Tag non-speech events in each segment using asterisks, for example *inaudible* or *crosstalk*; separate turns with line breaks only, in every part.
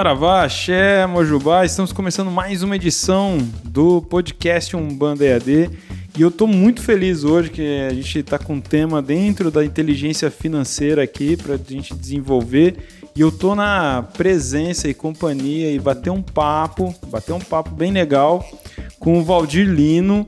Saravá, Axé, Mojubá, estamos começando mais uma edição do podcast Umbanda EAD e eu estou muito feliz hoje que a gente está com um tema dentro da inteligência financeira aqui para a gente desenvolver. E eu estou na presença e companhia e bater um papo, bater um papo bem legal com o Valdir Lino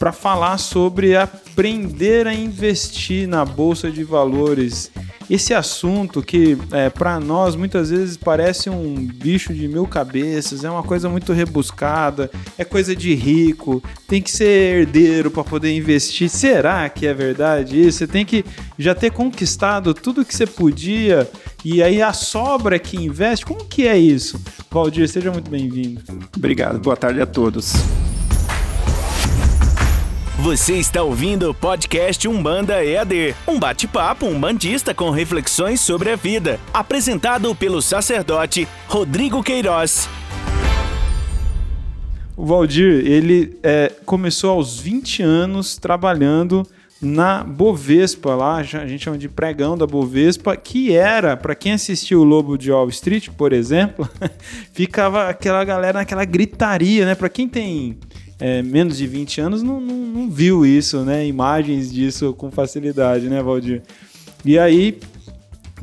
para falar sobre aprender a investir na bolsa de valores esse assunto que é, para nós muitas vezes parece um bicho de mil cabeças, é uma coisa muito rebuscada, é coisa de rico, tem que ser herdeiro para poder investir. Será que é verdade isso? Você tem que já ter conquistado tudo que você podia e aí a sobra que investe. Como que é isso? Valdir, seja muito bem-vindo.
Obrigado. Boa tarde a todos.
Você está ouvindo o podcast Umbanda EAD, um bate-papo umbandista com reflexões sobre a vida, apresentado pelo sacerdote Rodrigo Queiroz.
O Valdir, ele é, começou aos 20 anos trabalhando na Bovespa, lá a gente chama de pregão da Bovespa, que era, para quem assistiu o Lobo de Wall Street, por exemplo, *laughs* ficava aquela galera naquela gritaria, né? Para quem tem é, menos de 20 anos não, não, não, viu isso, né? Imagens disso com facilidade, né, Valdir? E aí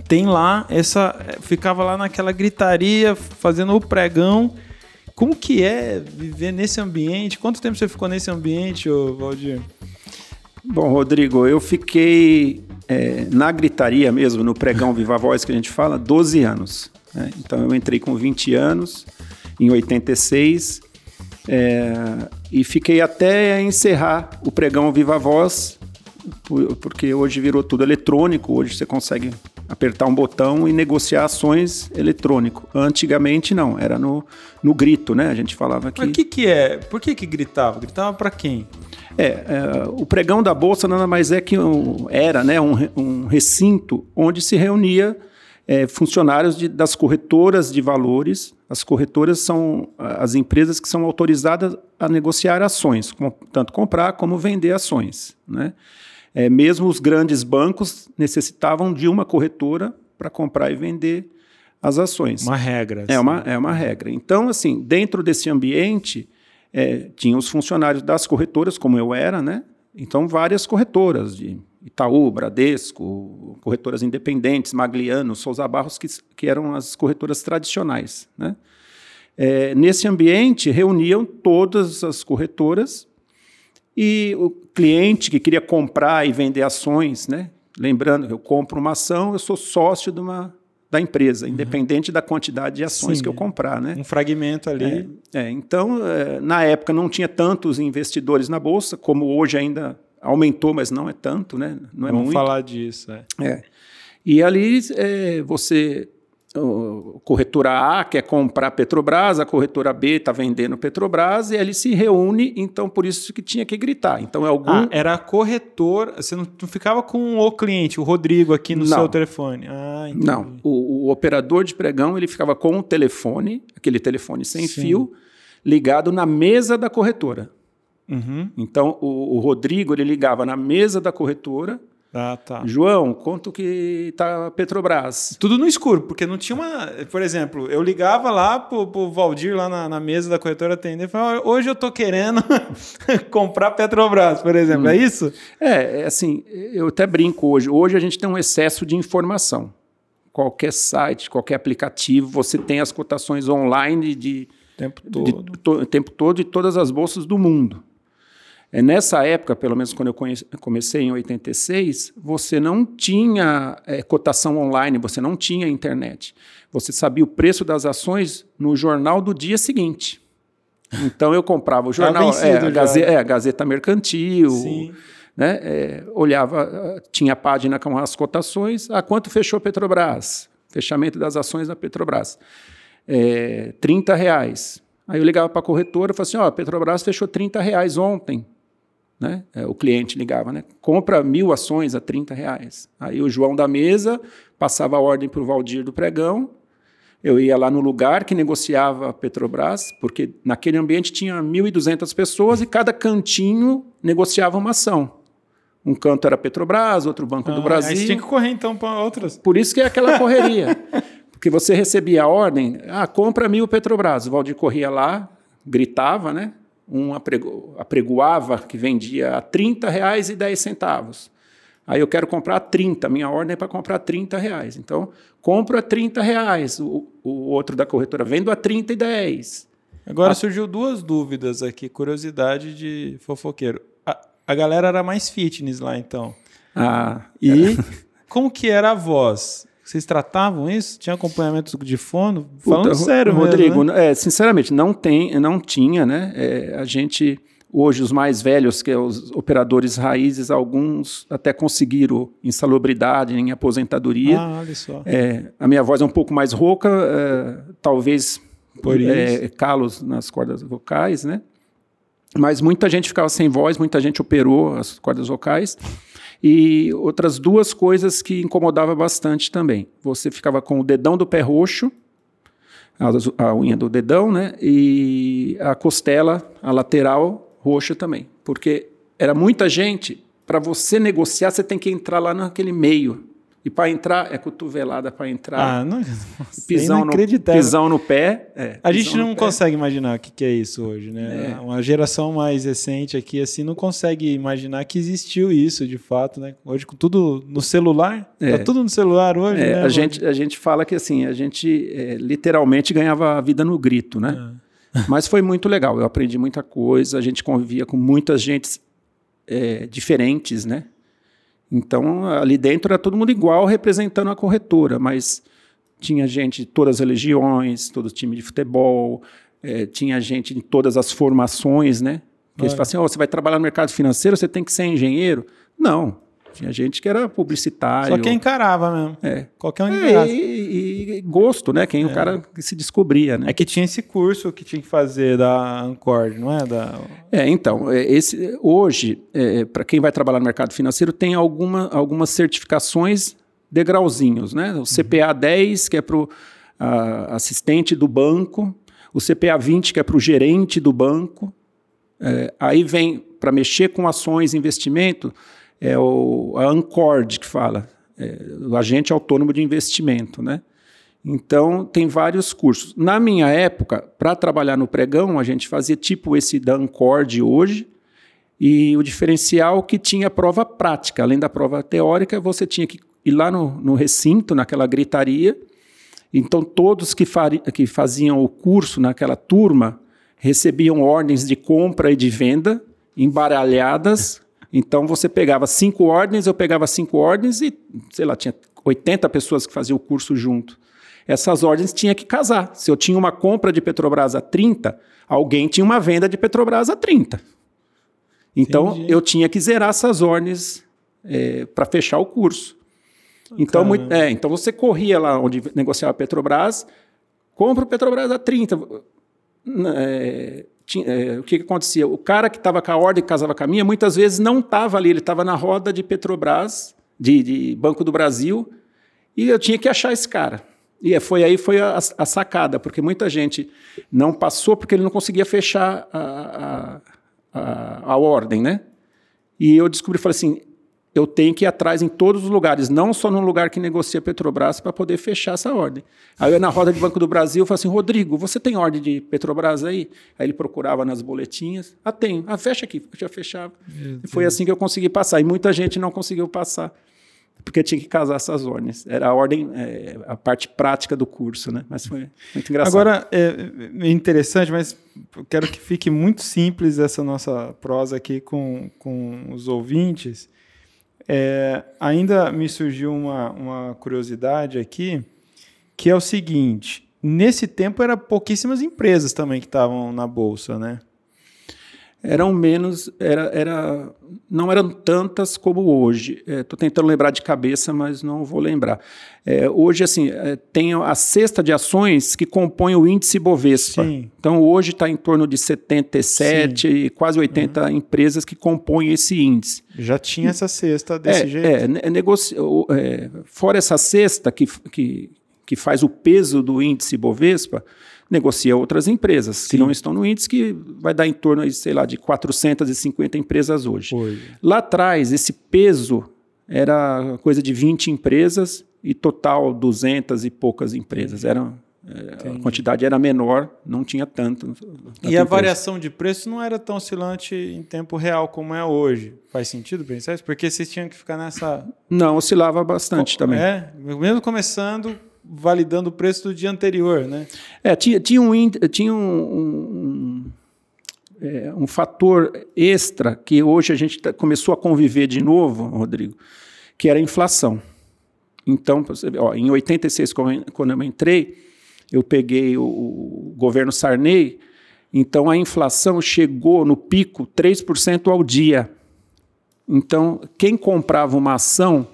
tem lá essa. Ficava lá naquela gritaria, fazendo o pregão. Como que é viver nesse ambiente? Quanto tempo você ficou nesse ambiente, ô, Valdir?
Bom, Rodrigo, eu fiquei é, na gritaria mesmo, no pregão Viva Voz que a gente fala, 12 anos. Né? Então eu entrei com 20 anos, em 86, é, e fiquei até encerrar o pregão Viva Voz, porque hoje virou tudo eletrônico, hoje você consegue apertar um botão e negociar ações eletrônico. Antigamente não, era no, no grito, né? A gente falava que...
Mas o que que é? Por que que gritava? Gritava para quem?
É, é, o pregão da Bolsa nada mais é que um, era né, um, um recinto onde se reunia é, funcionários de, das corretoras de valores. As corretoras são as empresas que são autorizadas a negociar ações, com, tanto comprar como vender ações. Né? É, mesmo os grandes bancos necessitavam de uma corretora para comprar e vender as ações.
Uma regra.
É uma, é uma regra. Então, assim, dentro desse ambiente, é, tinha os funcionários das corretoras, como eu era, né? Então, várias corretoras de Itaú, Bradesco, corretoras independentes, Magliano, Souza Barros, que, que eram as corretoras tradicionais. Né? É, nesse ambiente, reuniam todas as corretoras e o cliente que queria comprar e vender ações, né? lembrando, eu compro uma ação, eu sou sócio de uma, da empresa, uhum. independente da quantidade de ações Sim, que eu comprar. Né?
Um fragmento ali.
É, é, então, é, na época não tinha tantos investidores na Bolsa, como hoje ainda aumentou, mas não é tanto, né? Não é
Vamos
muito.
falar disso, é.
é. E ali é, você, a corretora A quer comprar Petrobras, a corretora B está vendendo Petrobras e ele se reúne, então por isso que tinha que gritar. Então é algum ah,
era corretor, você não, não, ficava com o cliente, o Rodrigo aqui no não. seu telefone. Ah,
não, o, o, operador de pregão ele ficava com o telefone, aquele telefone sem Sim. fio, ligado na mesa da corretora. Uhum. Então, o, o, Rodrigo ele ligava na mesa da corretora.
Ah, tá.
João, quanto que está a Petrobras?
Tudo no escuro, porque não tinha uma. Por exemplo, eu ligava lá pro, pro Valdir, lá na, na mesa da corretora atender, e falava: hoje eu tô querendo *laughs* comprar Petrobras, por exemplo. Hum. É isso?
É, é, assim, eu até brinco hoje. Hoje a gente tem um excesso de informação. Qualquer site, qualquer aplicativo, você tem as cotações online de.
Tempo todo. De,
to, tempo todo de todas as bolsas do mundo. É, nessa época, pelo menos quando eu conheci, comecei em 86, você não tinha é, cotação online, você não tinha internet. Você sabia o preço das ações no jornal do dia seguinte. Então eu comprava o jornal, tá é, a, Gazeta, é, a Gazeta Mercantil, né, é, olhava, tinha a página com as cotações, a quanto fechou a Petrobras? Fechamento das ações da Petrobras. É, 30 reais. Aí eu ligava para a corretora e falava assim: ó, a Petrobras fechou 30 reais ontem. Né? É, o cliente ligava, né? compra mil ações a 30 reais. Aí o João da mesa passava a ordem para o Valdir do pregão, eu ia lá no lugar que negociava a Petrobras, porque naquele ambiente tinha 1.200 pessoas e cada cantinho negociava uma ação. Um canto era Petrobras, outro Banco ah, do Brasil. Aí
tinha que correr então para outras.
Por isso que é aquela correria. *laughs* Porque você recebia a ordem, ah, compra mil Petrobras. O Valdir corria lá, gritava, né? Um aprego, apregoava que vendia a 30 reais e 10 centavos. Aí eu quero comprar 30, minha ordem é para comprar 30 reais. Então, compro a 30 reais. O, o outro da corretora, vendo a 30 e 10.
Agora a... surgiu duas dúvidas aqui, curiosidade de fofoqueiro. A, a galera era mais fitness lá, então.
Ah,
e como que era a voz? Vocês tratavam isso? Tinha acompanhamento de fono? Falando Puta, sério,
Rodrigo.
Mesmo, né?
é, sinceramente, não tem, não tinha, né? É, a gente Hoje, os mais velhos, que é os operadores raízes, alguns até conseguiram insalubridade em aposentadoria.
Ah, olha só.
É, a minha voz é um pouco mais rouca, é, talvez por é, calos nas cordas vocais, né? Mas muita gente ficava sem voz, muita gente operou as cordas vocais. E outras duas coisas que incomodava bastante também. Você ficava com o dedão do pé roxo, a, a unha do dedão, né? E a costela, a lateral, roxa também, porque era muita gente. Para você negociar, você tem que entrar lá naquele meio. E para entrar, é cotovelada para entrar.
Ah, não, nossa,
pisão, no, pisão no pé. É,
a gente não consegue imaginar o que, que, é isso hoje, né? É. Uma geração mais recente aqui, assim, não consegue imaginar que existiu isso de fato, né? Hoje, com tudo no celular, tá é. tá tudo no celular hoje,
é,
né?
A gente, a gente fala que, assim, a gente é, literalmente ganhava a vida no grito, né? É. *laughs* Mas foi muito legal, eu aprendi muita coisa, a gente convivia com muitas gentes é, diferentes, né? Então, ali dentro era todo mundo igual representando a corretora, mas tinha gente de todas as religiões, todo time de futebol, é, tinha gente de todas as formações, né? Que eles falam assim, oh, você vai trabalhar no mercado financeiro, você tem que ser engenheiro. Não, tinha gente que era publicitário.
Só quem encarava mesmo.
É.
Qualquer um
é, e, e, gosto, né? Quem é. o cara se descobria, né?
É que tinha esse curso que tinha que fazer da Ancord, não é? Da...
É, então, é, esse, hoje, é, para quem vai trabalhar no mercado financeiro, tem alguma, algumas certificações degrauzinhos, né? O CPA 10, que é para o assistente do banco, o CPA 20, que é para o gerente do banco. É, aí vem para mexer com ações, investimento, é o, a Ancord que fala, é, o agente autônomo de investimento, né? Então, tem vários cursos. Na minha época, para trabalhar no pregão, a gente fazia tipo esse da Ancord hoje, e o diferencial que tinha prova prática. Além da prova teórica, você tinha que ir lá no, no recinto, naquela gritaria. Então, todos que, fari, que faziam o curso naquela turma recebiam ordens de compra e de venda embaralhadas então você pegava cinco ordens, eu pegava cinco ordens e, sei lá, tinha 80 pessoas que faziam o curso junto. Essas ordens tinha que casar. Se eu tinha uma compra de Petrobras a 30, alguém tinha uma venda de Petrobras a 30. Então Entendi. eu tinha que zerar essas ordens é, para fechar o curso. Então, muito, é, então você corria lá onde negociava Petrobras, compra o Petrobras a 30. É, tinha, é, o que, que, acontecia? O cara que estava com a ordem que casava com a minha, muitas vezes não estava ali, ele estava na roda de Petrobras, de, de, Banco do Brasil, e eu tinha que achar esse cara. E é, foi aí foi a, a sacada, porque muita gente não passou porque ele não conseguia fechar a, a, a, a ordem, né? E eu descobri, falei assim, eu tenho que ir atrás em todos os lugares, não só no lugar que negocia Petrobras para poder fechar essa ordem. Aí eu na roda de Banco do Brasil eu falei assim, Rodrigo, você tem ordem de Petrobras aí? Aí ele procurava nas boletinhas, ah, tenho, ah, fecha aqui, eu já fechava. E foi assim que eu consegui passar, e muita gente não conseguiu passar, porque tinha que casar essas ordens. Era a ordem, é, a parte prática do curso, né? Mas foi muito engraçado.
Agora, é, é interessante, mas quero que fique muito simples essa nossa prosa aqui com, com os ouvintes, é, ainda me surgiu uma, uma curiosidade aqui, que é o seguinte: nesse tempo eram pouquíssimas empresas também que estavam na bolsa, né?
Eram menos, era, era, não eram tantas como hoje. Estou é, tentando lembrar de cabeça, mas não vou lembrar. É, hoje, assim, é, tem a cesta de ações que compõe o índice Bovespa. Sim. Então, hoje está em torno de 77, Sim. quase 80 uhum. empresas que compõem esse índice.
Já tinha essa cesta desse
é,
jeito?
É, negocia, é, fora essa cesta que, que, que faz o peso do índice Bovespa, negocia outras empresas Sim. que não estão no índice, que vai dar em torno, sei lá, de 450 empresas hoje. Lá atrás, esse peso era coisa de 20 empresas e total 200 e poucas empresas. Era, é, a quantidade era menor, não tinha tanto.
E a variação de preço não era tão oscilante em tempo real como é hoje. Faz sentido pensar isso? Porque vocês tinham que ficar nessa.
Não, oscilava bastante também.
É, mesmo começando, validando o preço do dia anterior, né?
É, tinha, tinha um. Tinha um, um, é, um fator extra que hoje a gente tá, começou a conviver de novo, Rodrigo, que era a inflação. Então, ó, em 86, quando eu entrei, eu peguei o, o governo Sarney, então a inflação chegou no pico 3% ao dia. Então, quem comprava uma ação,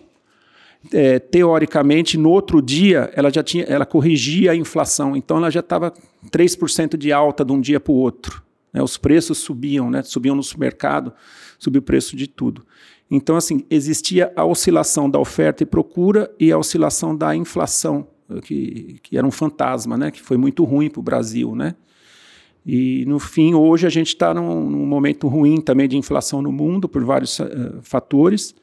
é, teoricamente, no outro dia, ela já tinha, ela corrigia a inflação. Então, ela já estava 3% de alta de um dia para o outro. Né? Os preços subiam, né? subiam no supermercado, subiu o preço de tudo. Então, assim, existia a oscilação da oferta e procura e a oscilação da inflação que, que era um fantasma, né? que foi muito ruim para o Brasil. Né? E, no fim, hoje a gente está num, num, momento ruim também de inflação no mundo, por vários uh, fatores,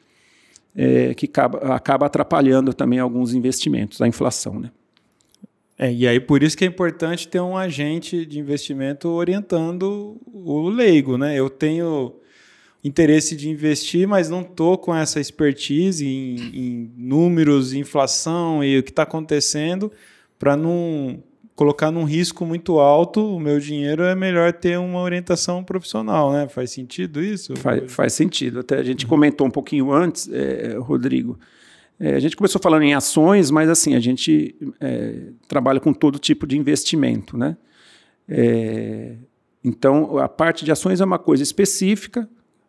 é, que acaba, acaba atrapalhando também alguns investimentos, a inflação. Né?
É, e aí por isso que é importante ter um agente de investimento orientando o leigo, né? Eu tenho interesse de investir, mas não estou com essa expertise em, em números, inflação e o que está acontecendo para não colocar num risco muito alto o meu dinheiro, é melhor ter uma orientação profissional, né? Faz sentido isso?
Faz, faz sentido. Até a gente comentou um pouquinho antes, é, Rodrigo. É, a gente começou falando em ações, mas assim, a gente é, trabalha com todo tipo de investimento, né? É, então, a parte de ações é uma coisa específica,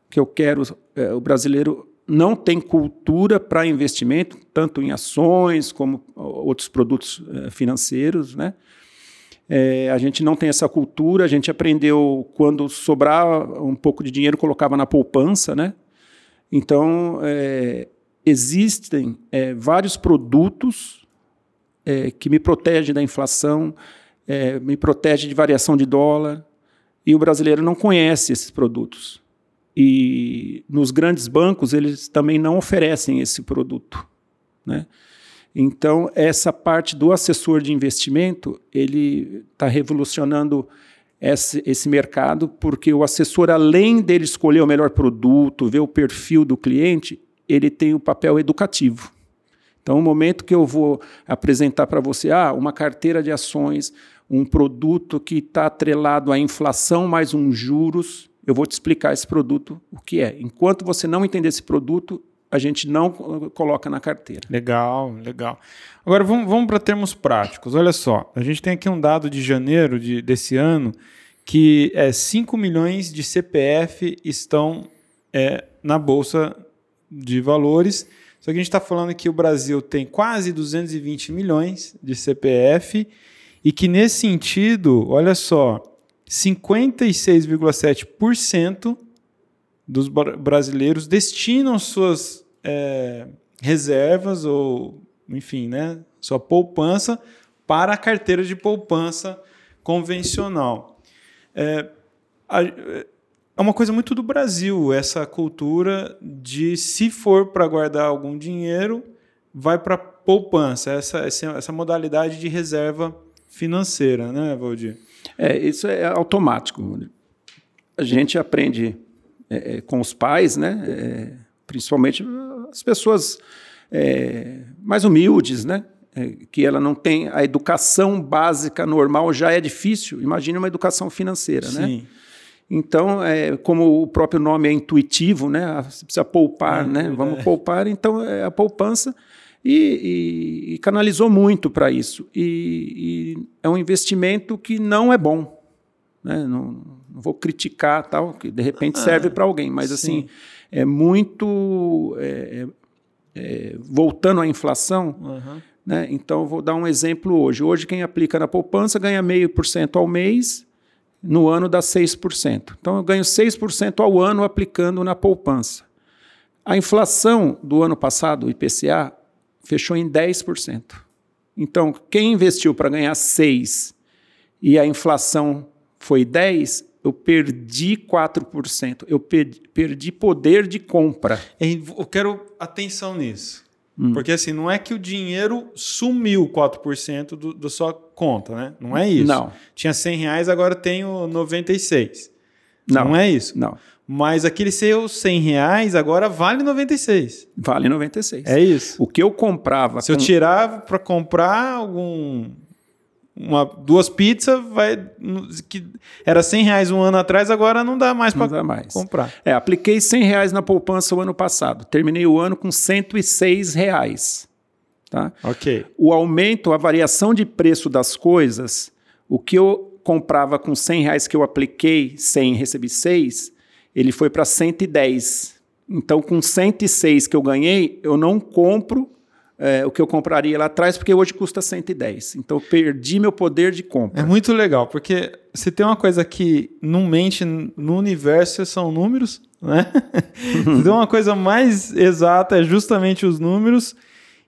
que eu quero. É, o brasileiro não tem cultura para investimento, tanto em ações como outros produtos é, financeiros, né? É, a gente não tem essa cultura, a gente aprendeu quando sobrava um pouco de dinheiro, colocava na poupança, né? Então, é, existem é, vários produtos é, que me protegem da inflação, é, me protegem de variação de dólar, e o brasileiro não conhece esses produtos. E nos grandes bancos, eles também não oferecem esse produto. Né? Então, essa parte do assessor de investimento, ele está revolucionando esse, esse, mercado, porque o assessor, além dele escolher o melhor produto, ver o perfil do cliente, ele tem o papel educativo. Então, o momento que eu vou apresentar para você ah, uma carteira de ações, um produto que está atrelado à inflação mais uns juros, eu vou te explicar esse produto, o que é. Enquanto você não entender esse produto, a gente não coloca na carteira.
Legal, legal. Agora vamos, vamos para termos práticos. Olha só, a gente tem aqui um dado de janeiro de, desse ano que é 5 milhões de CPF estão é, na Bolsa de Valores. Só que a gente está falando que o Brasil tem quase 220 milhões de CPF e que nesse sentido, olha só, 56,7% dos brasileiros destinam suas é, reservas ou, enfim, né, sua poupança para a carteira de poupança convencional. É, é uma coisa muito do Brasil, essa cultura de, se for para guardar algum dinheiro, vai para poupança, essa, essa modalidade de reserva financeira, né, Valdir?
É, isso é automático. A gente aprende é, é, com os pais, né? É, principalmente as pessoas é, mais humildes, né? É, que ela não tem a educação básica normal já é difícil. Imagine uma educação financeira, né? Sim. né? Então, é, como o próprio nome é intuitivo, né? Você precisa poupar, é, né? Vamos poupar. Então, é a poupança e, e, e canalizou muito para isso. E, e, é um investimento que não é bom. Né? Não, não, vou criticar tal, que de repente serve ah, para alguém, mas sim. assim é muito é, é, é, voltando à inflação. Uhum. Né? Então vou dar um exemplo hoje. Hoje quem aplica na poupança ganha meio por cento ao mês. No ano dá 6%. Então eu ganho 6% ao ano aplicando na poupança. A inflação do ano passado, o IPCA, fechou em 10%. Então, quem investiu para ganhar 6 e a inflação foi 10, eu perdi 4%. Eu perdi, perdi poder de compra.
Eu quero atenção nisso. Hum. Porque assim, não é que o dinheiro sumiu 4% do, da sua conta, né? Não é isso.
Não.
Tinha 100 reais, agora tenho 96.
Não.
Não é isso?
Não.
Mas aquele seu 100 reais agora vale 96.
Vale 96.
É isso.
O que eu comprava.
Se com... eu tirar para comprar algum uma, duas pizzas, vai. Que era 100 reais um ano atrás, agora não dá mais para comprar.
É, apliquei 100 reais na poupança o ano passado. Terminei o ano com 106 reais. Tá?
Ok.
O aumento, a variação de preço das coisas, o que eu comprava com 100 reais que eu apliquei, 100 recebi 6, ele foi para 110. Então, com 106 que eu ganhei, eu não compro é, o que eu compraria lá atrás, porque hoje custa 110. Então eu perdi meu poder de compra.
É muito legal, porque se tem uma coisa que não mente no universo são números, né? *laughs* então uma coisa mais exata é justamente os números.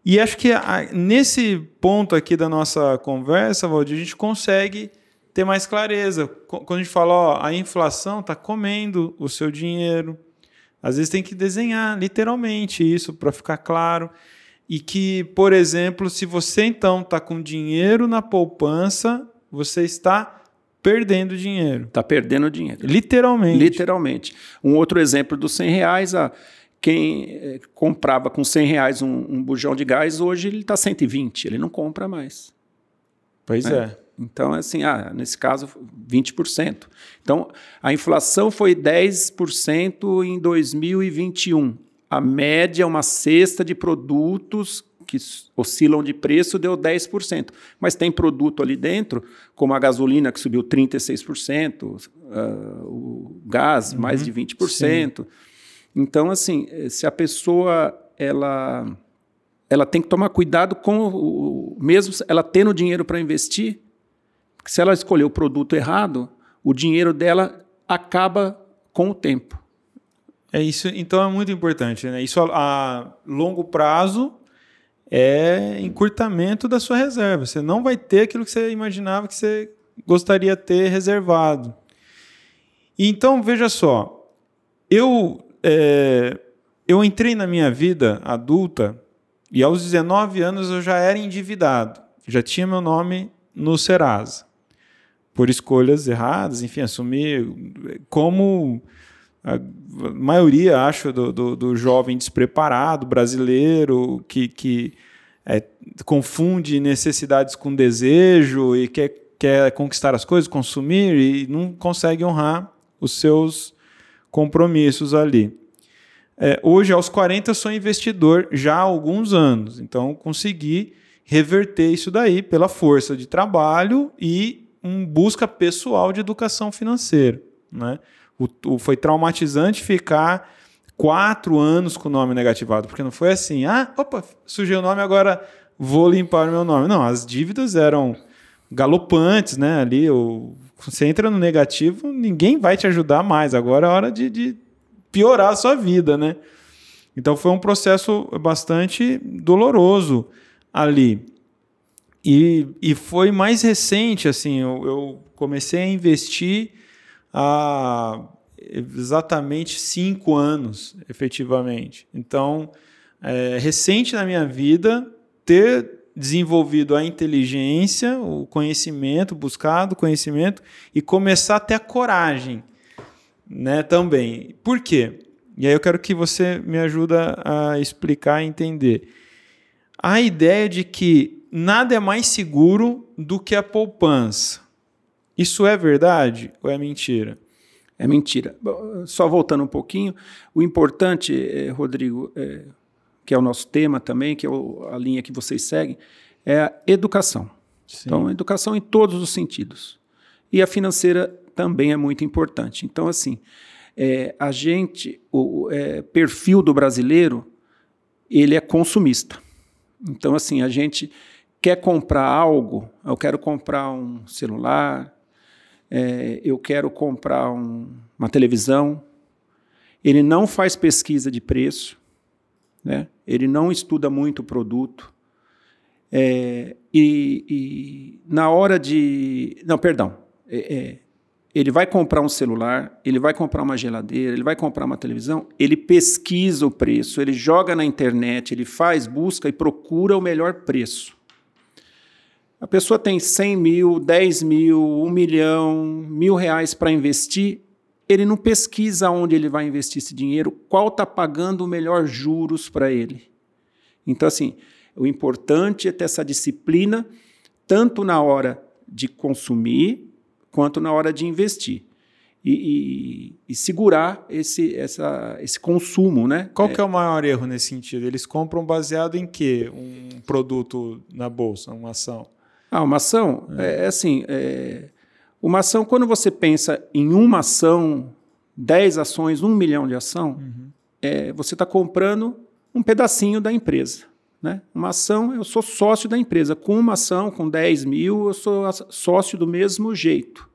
E acho que a, nesse ponto aqui da nossa conversa, Valdir, a gente consegue ter mais clareza. Quando a gente fala, ó, a inflação está comendo o seu dinheiro. Às vezes tem que desenhar literalmente isso para ficar claro. E que, por exemplo, se você então está com dinheiro na poupança, você está perdendo dinheiro.
Está perdendo dinheiro.
Literalmente.
Literalmente. Um outro exemplo dos 100 reais, a, quem eh, comprava com 100 reais um, um bujão de gás, hoje ele está 120, ele não compra mais.
Pois é. é.
Então, assim, ah, nesse caso, 20%. Então, a inflação foi 10% em 2021 a média, uma cesta de produtos que oscilam de preço deu 10%. Mas tem produto ali dentro, como a gasolina que subiu 36%, uh, ah, o gás uhum, mais de 20%. Sim. Então, assim, se a pessoa ela, ela tem que tomar cuidado com o, mesmo ela tendo dinheiro para investir, se ela escolher o produto errado, o dinheiro dela acaba com o tempo.
É isso, então é muito importante, né? Isso a, a longo prazo é encurtamento da sua reserva. Você não vai ter aquilo que você imaginava que você gostaria de ter reservado. Então veja só, eu é, eu entrei na minha vida adulta e aos 19 anos eu já era endividado, já tinha meu nome no Serasa por escolhas erradas, enfim, assumir como a maioria, acho, do, do, do jovem despreparado brasileiro que, que é, confunde necessidades com desejo e quer, quer conquistar as coisas, consumir e não consegue honrar os seus compromissos ali. É, hoje, aos 40, sou investidor já há alguns anos, então consegui reverter isso daí pela força de trabalho e um busca pessoal de educação financeira. Né? O, o, foi traumatizante ficar quatro anos com o nome negativado, porque não foi assim, ah, opa, sujei o nome, agora vou limpar o meu nome. Não, as dívidas eram galopantes, né? Ali, o, você entra no negativo, ninguém vai te ajudar mais. Agora é hora de, de piorar a sua vida, né? Então foi um processo bastante doloroso ali. E, e foi mais recente, assim, eu, eu comecei a investir há exatamente cinco anos, efetivamente. Então, é recente na minha vida ter desenvolvido a inteligência, o conhecimento, buscado conhecimento e começar a ter a coragem, né, também. Por quê? E aí eu quero que você me ajuda a explicar e entender. A ideia de que nada é mais seguro do que a poupança. Isso é verdade ou é mentira?
É mentira. Só voltando um pouquinho, o importante, eh, Rodrigo, é, que é o nosso tema também, que é a linha que vocês seguem, é a educação. Sim. Então, educação em todos os sentidos. E a financeira também é muito importante. Então, assim, é, a gente, o é, perfil do brasileiro, ele é consumista. Então, assim, a gente quer comprar algo, eu quero comprar um celular, é, eu quero comprar um, uma televisão. Ele não faz pesquisa de preço, né? ele não estuda muito o produto. É, e, e, na hora de. Não, perdão. É, é ele vai comprar um celular, ele vai comprar uma geladeira, ele vai comprar uma televisão, ele pesquisa o preço, ele joga na internet, ele faz busca e procura o melhor preço. A pessoa tem 100 mil, 10 mil, 1 milhão, mil reais para investir, ele não pesquisa onde ele vai investir esse dinheiro, qual está pagando o melhor juros para ele. Então, assim, o importante é ter essa disciplina, tanto na hora de consumir, quanto na hora de investir. E, e, e segurar esse, essa, esse consumo, né?
Qual é, que é o maior erro nesse sentido? Eles compram baseado em quê? Um produto na bolsa, uma ação?
Ah, uma ação é, é assim, é, uma ação quando você pensa em uma ação, 10 ações, um milhão de ação, uhum. é, você está comprando um pedacinho da empresa. Né? Uma ação, eu sou sócio da empresa. Com uma ação, com 10 mil, eu sou sócio do mesmo jeito.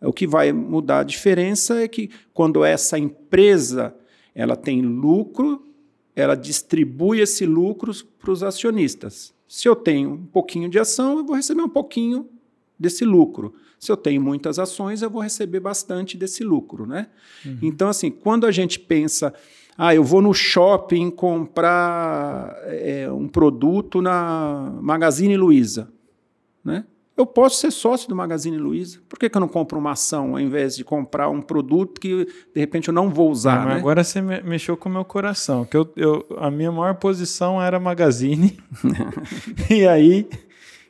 O que vai mudar a diferença é que quando essa empresa ela tem lucro, ela distribui esse lucro para os acionistas. Se eu tenho um pouquinho de ação, eu vou receber um pouquinho desse lucro. Se eu tenho muitas ações, eu vou receber bastante desse lucro, né? Uhum. Então, assim, quando a gente pensa ah, eu vou no shopping comprar é, um produto na Magazine Luiza. Né? Eu posso ser sócio do Magazine Luiza. Por que, que eu não compro uma ação ao invés de comprar um produto que de repente eu não vou usar?
Não,
né?
Agora você mexeu com o meu coração. Que eu, eu, a minha maior posição era Magazine. *laughs* e aí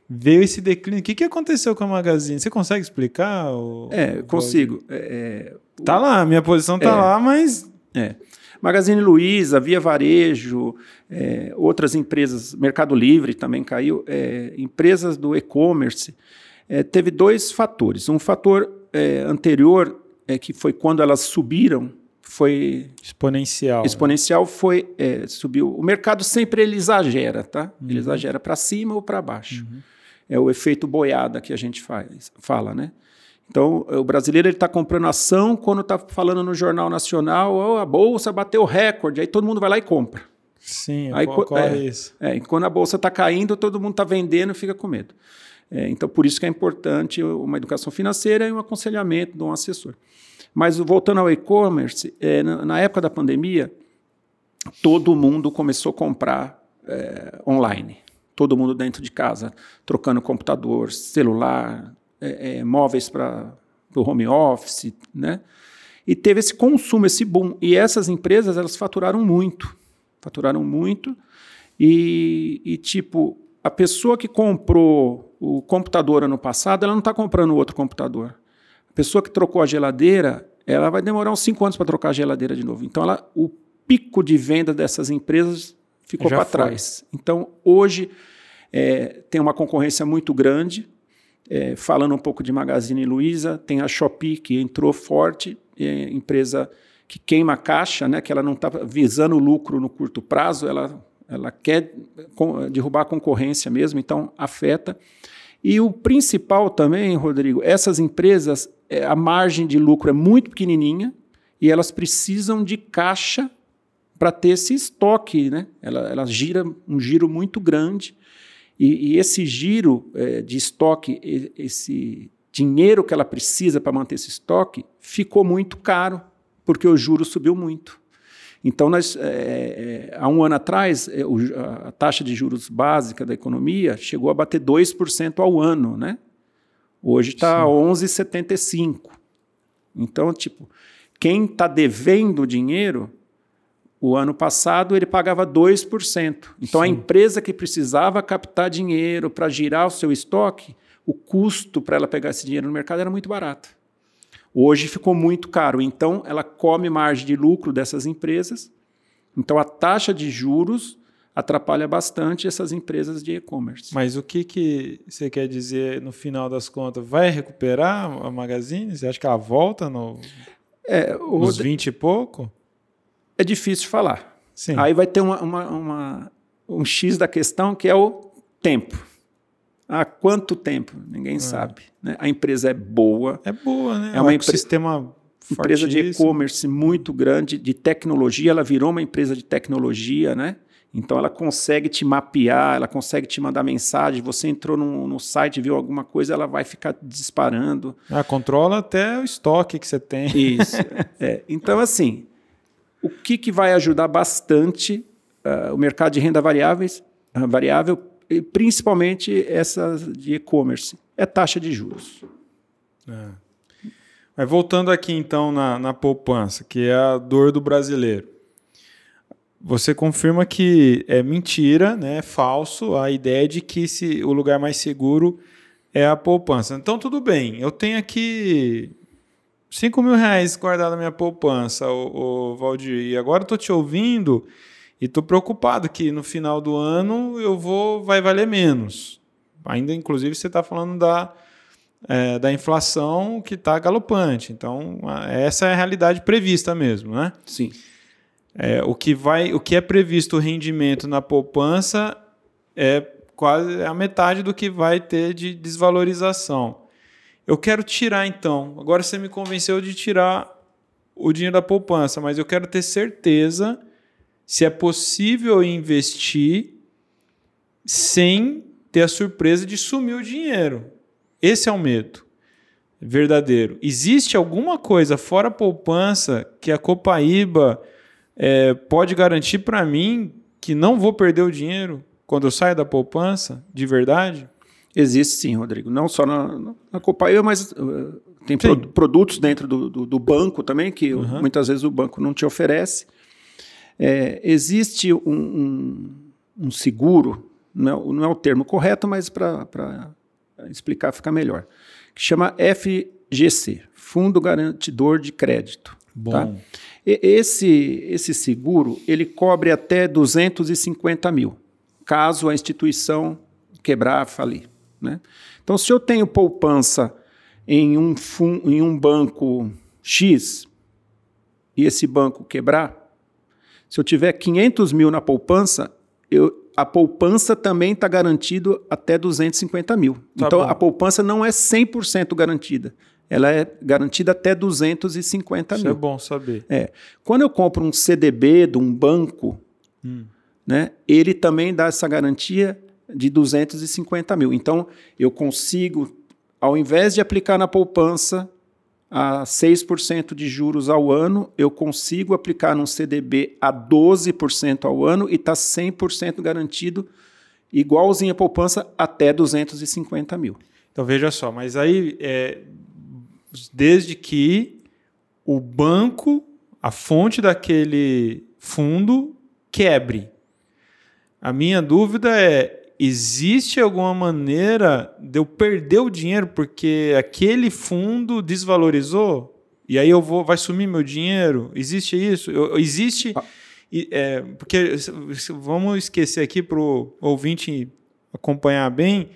veio esse declínio. O que, que aconteceu com a Magazine? Você consegue explicar?
O, é, consigo. É,
é, tá lá, minha posição tá é, lá, mas.
É. Magazine Luiza, Via Varejo, é, outras empresas, Mercado Livre também caiu, é, empresas do e-commerce, é, teve dois fatores. Um fator é, anterior, é, que foi quando elas subiram, foi
exponencial.
Exponencial foi é, subiu. O mercado sempre ele exagera, tá? Uhum. Ele exagera para cima ou para baixo. Uhum. É o efeito boiada que a gente faz, fala, né? Então, o brasileiro está comprando ação quando está falando no Jornal Nacional, oh, a Bolsa bateu recorde, aí todo mundo vai lá e compra.
Sim,
aí,
ocorre
é,
isso.
É, e quando a Bolsa está caindo, todo mundo está vendendo e fica com medo. É, então, por isso que é importante uma educação financeira e um aconselhamento de um assessor. Mas, voltando ao e-commerce, é, na, na, época da pandemia, todo mundo começou a comprar é, online. Todo mundo dentro de casa, trocando computador, celular, é, é, móveis para o home office, né? E teve esse consumo, esse boom. E essas empresas, elas faturaram muito. Faturaram muito. E, e tipo, a pessoa que comprou o computador ano passado, ela não está comprando outro computador. A pessoa que trocou a geladeira, ela vai demorar uns cinco anos para trocar a geladeira de novo. Então, ela, o pico de venda dessas empresas ficou para trás. Então, hoje, é, tem uma concorrência muito grande. É, falando um pouco de Magazine Luiza, tem a Shopee que entrou forte, é, empresa que queima caixa, né, que ela não está visando lucro no curto prazo, ela, ela quer derrubar a concorrência mesmo, então afeta. E o principal também, Rodrigo, essas empresas, é, a margem de lucro é muito pequenininha e elas precisam de caixa para ter esse estoque, né? Ela, ela gira um giro muito grande e, e esse giro é, de estoque, esse dinheiro que ela precisa para manter esse estoque, ficou muito caro, porque o juro subiu muito. Então, nós, é, é, há um ano atrás, é, o, a taxa de juros básica da economia chegou a bater 2% ao ano, né? Hoje está 11,75%. Então, tipo, quem está devendo dinheiro o ano passado ele pagava 2%. Então Sim. a empresa que precisava captar dinheiro para girar o seu estoque, o custo para ela pegar esse dinheiro no mercado era muito barato. Hoje ficou muito caro. Então ela come margem de lucro dessas empresas. Então a taxa de juros atrapalha bastante essas empresas de e-commerce.
Mas o que, que você quer dizer no final das contas? Vai recuperar a Magazine? Você acha que ela volta no, é, o... nos 20 e pouco?
É difícil falar. Sim. Aí vai ter uma, uma, uma, um X da questão que é o tempo. Há quanto tempo? Ninguém é. sabe. Né? A empresa é boa.
É boa, né?
É uma sistema empresa de e-commerce muito grande, de tecnologia. Ela virou uma empresa de tecnologia, né? Então ela consegue te mapear, ela consegue te mandar mensagem. Você entrou no, no site, viu alguma coisa, ela vai ficar disparando.
Ah, controla até o estoque que você tem.
Isso. *laughs* é. Então, assim, o que, que vai ajudar bastante uh, o mercado de renda variáveis, uh, variável, principalmente essa de e-commerce, é taxa de juros.
É. Mas voltando aqui então na, na poupança, que é a dor do brasileiro. Você confirma que é mentira, né, é falso a ideia de que se, o lugar mais seguro é a poupança. Então, tudo bem, eu tenho aqui 5 mil reais guardado na minha poupança, o, Valdir, e agora estou te ouvindo e estou preocupado que no final do ano eu vou vai valer menos. Ainda, inclusive, você está falando da, é, da inflação que está galopante. Então, essa é a realidade prevista mesmo, né?
Sim.
É, o, que vai, o que é previsto o rendimento na poupança é quase a metade do que vai ter de desvalorização. Eu quero tirar então. Agora você me convenceu de tirar o dinheiro da poupança, mas eu quero ter certeza se é possível investir sem ter a surpresa de sumir o dinheiro. Esse é o medo verdadeiro. Existe alguma coisa fora a poupança que a Copaíba é, pode garantir para mim que não vou perder o dinheiro quando eu saio da poupança, de verdade?
Existe sim, Rodrigo. Não só na, na mas uh, tem pro, produtos dentro do, do, do, banco também, que uhum. muitas vezes o banco não te oferece. É, existe um, um, um, seguro, não é, não é o termo correto, mas para explicar fica melhor, que chama FGC, Fundo Garantidor de Crédito.
Bom. Tá?
Esse, esse seguro ele cobre até 250 mil, caso a instituição quebrar, falir. Né? Então, se eu tenho poupança em um, fun, em um banco X e esse banco quebrar, se eu tiver 500 mil na poupança, eu, a poupança também está garantido até 250 mil. Tá então, bom. a poupança não é 100% garantida ela é garantida até 250
Isso
mil.
é bom saber.
É. Quando eu compro um CDB de um banco, hum. né, ele também dá essa garantia de 250 mil. Então, eu consigo, ao invés de aplicar na poupança a 6% de juros ao ano, eu consigo aplicar num CDB a 12% ao ano e está 100% garantido, igualzinho a poupança, até 250 mil.
Então, veja só, mas aí é, desde que o banco, a fonte daquele fundo, quebre. A minha dúvida é: existe alguma maneira de eu perder o dinheiro porque aquele fundo desvalorizou? E aí eu vou, vai sumir meu dinheiro? Existe isso? Eu, existe. Ah. É, porque vamos esquecer aqui para o ouvinte acompanhar bem.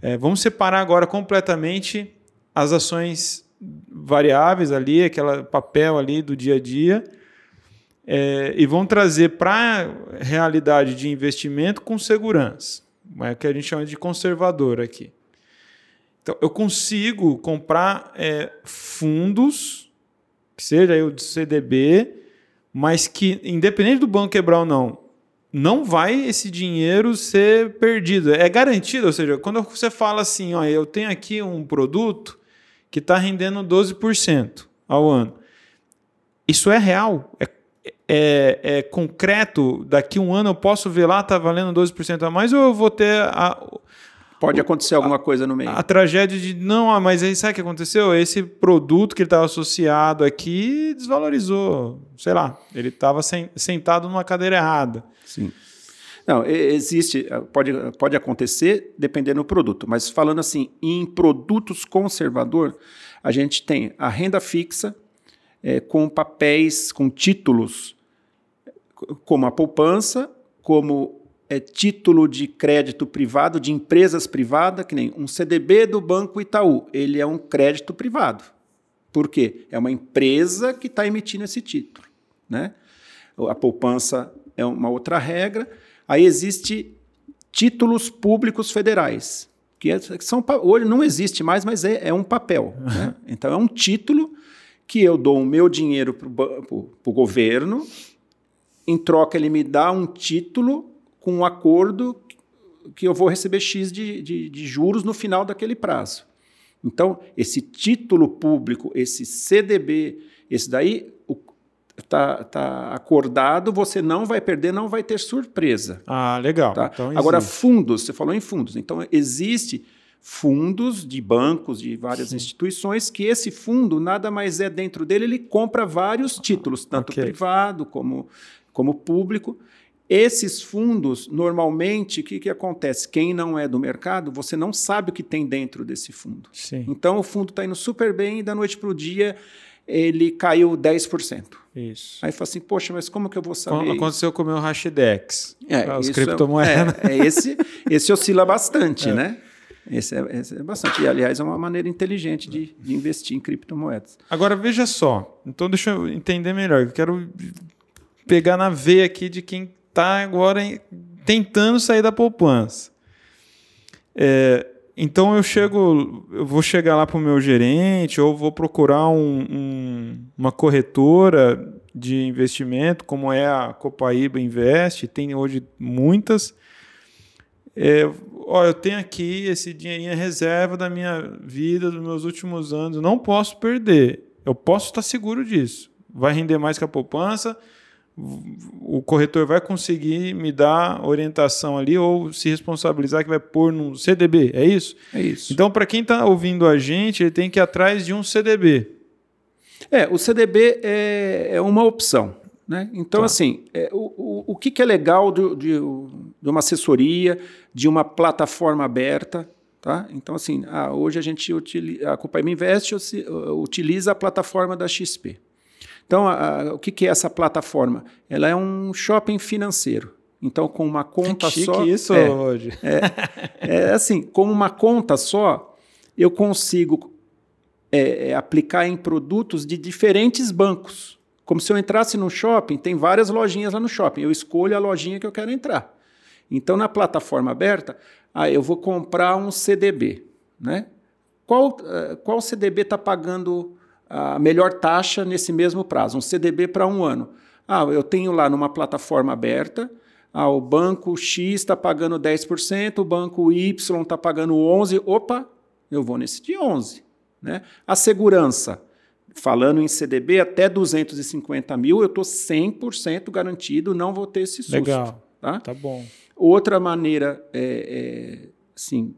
É, vamos separar agora completamente as ações variáveis ali, aquele papel ali do dia a dia, é, e vão trazer para a realidade de investimento com segurança, é que a gente chama de conservador aqui. Então, eu consigo comprar é, fundos, que seja aí o CDB, mas que, independente do banco quebrar ou não, não vai esse dinheiro ser perdido. É garantido, ou seja, quando você fala assim, ó, eu tenho aqui um produto que está rendendo 12% ao ano. Isso é real? É, é, é, concreto? Daqui um ano eu posso ver lá, está valendo 12% a mais, ou eu vou ter a.
Pode acontecer a, alguma coisa no meio.
A tragédia de. Não, ah, mas aí sabe o que aconteceu? Esse produto que ele estava associado aqui desvalorizou. Sei lá, ele estava sentado numa cadeira errada.
Sim. Não, existe, eh, pode, pode acontecer dependendo do produto, mas falando assim, em produtos conservador, a gente tem a renda fixa é, com papéis, com títulos, como a poupança, como é, título de crédito privado de empresas privadas, que nem um CDB do Banco Itaú, ele é um crédito privado. Por quê? É uma empresa que está emitindo esse título. Né? A poupança é uma outra regra. Aí existe títulos públicos federais, que, é, são hoje não existe mais, mas é, é um papel. Né? Então é um título que eu dou o meu dinheiro para o governo em troca ele me dá um título com um acordo que eu vou receber X de, de, de juros no final daquele prazo. Então, esse título público, esse CDB, esse daí está tá acordado, você não vai perder, não vai ter surpresa.
Ah, legal.
Tá? Então, Agora, fundos, você falou em fundos. Então, existe fundos de bancos, de várias Sim. instituições, que esse fundo nada mais é dentro dele, ele compra vários títulos, tanto okay. privado como, como público. Esses fundos, normalmente, o que, que acontece? Quem não é do mercado, você não sabe o que tem dentro desse fundo.
Sim.
Então, o fundo está indo super bem e da noite para o dia ele caiu 10%.
Isso.
Aí fala assim, poxa, mas como que eu vou saber?
Aconteceu com o meu Hashdex,
é,
as criptomoedas.
É, é, esse, esse oscila bastante, *laughs* é. né? Esse é, esse é, bastante. E, aliás, é uma maneira inteligente de, de investir em criptomoedas.
Agora, veja só. Então, deixa eu entender melhor. Eu quero pegar na veia aqui de quem está agora tentando sair da poupança. É, então eu chego, eu vou chegar lá para o meu gerente ou vou procurar um, um, uma corretora de investimento, como é a Copaíba Invest, tem hoje muitas. É, ó, eu tenho aqui esse dinheirinho reserva da minha vida, dos meus últimos anos, não posso perder. Eu posso estar seguro disso. Vai render mais que a poupança, o corretor vai conseguir me dar orientação ali ou se responsabilizar que vai pôr num CDB, é isso?
É isso.
Então, para quem está ouvindo a gente, ele tem que ir atrás de um CDB.
É, o CDB é, é uma opção. Né? Então, tá. assim, é, o, o, o que, que é legal de, de, de, uma assessoria, de uma plataforma aberta? Tá? Então, assim, ah, hoje a gente utiliza, a Copaima Invest utiliza a plataforma da XP. Então, a, a, o que, que, é essa plataforma? Ela é um shopping financeiro. Então, com uma conta
que
só.
isso é, hoje.
É, é, assim, com uma conta só, eu consigo é, é, aplicar em produtos de diferentes bancos. Como se eu entrasse no shopping, tem várias lojinhas lá no shopping. Eu escolho a lojinha que eu quero entrar. Então, na plataforma aberta, ah, eu vou comprar um CDB. Né? Qual, eh, qual CDB está pagando a melhor taxa nesse mesmo prazo, um CDB para um ano. Ah, eu tenho lá numa plataforma aberta, ah, o banco X está pagando 10%, o banco Y está pagando 11%. Opa, eu vou nesse de 11%. Né? A segurança, falando em CDB, até 250 mil, eu estou 100% garantido, não vou ter esse susto.
Legal,
tá,
tá bom.
Outra maneira é, é, assim,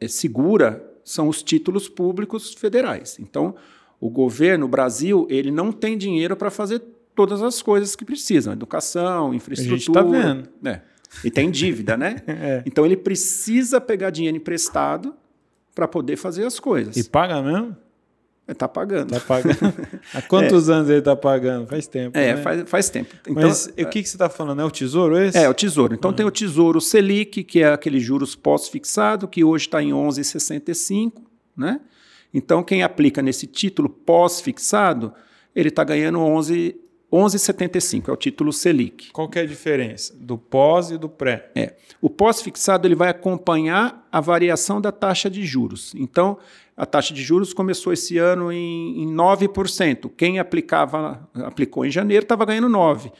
é segura são os títulos públicos federais. Então, o governo, o Brasil, ele não tem dinheiro para fazer todas as coisas que precisam, educação, infraestrutura.
A gente está vendo.
É. E tem dívida, né? *laughs*
é.
Então ele precisa pegar dinheiro emprestado para poder fazer as coisas.
E paga mesmo?
Está pagando.
Está pagando. Há quantos *laughs* é. anos ele está pagando? Faz tempo.
É,
né?
faz, faz tempo.
Então, Mas o que, que você está falando? É o tesouro esse?
É, o tesouro. Então tem o tesouro Selic, que é aquele juros pós-fixado, que hoje está em 11,65. Né? Então, quem aplica nesse título pós-fixado, ele está ganhando 11. 11,75 é o título Selic.
Qual que é a diferença do pós e do pré?
É, o pós-fixado ele vai acompanhar a variação da taxa de juros. Então, a taxa de juros começou esse ano em, em 9%. Quem aplicava, aplicou em janeiro estava ganhando 9%.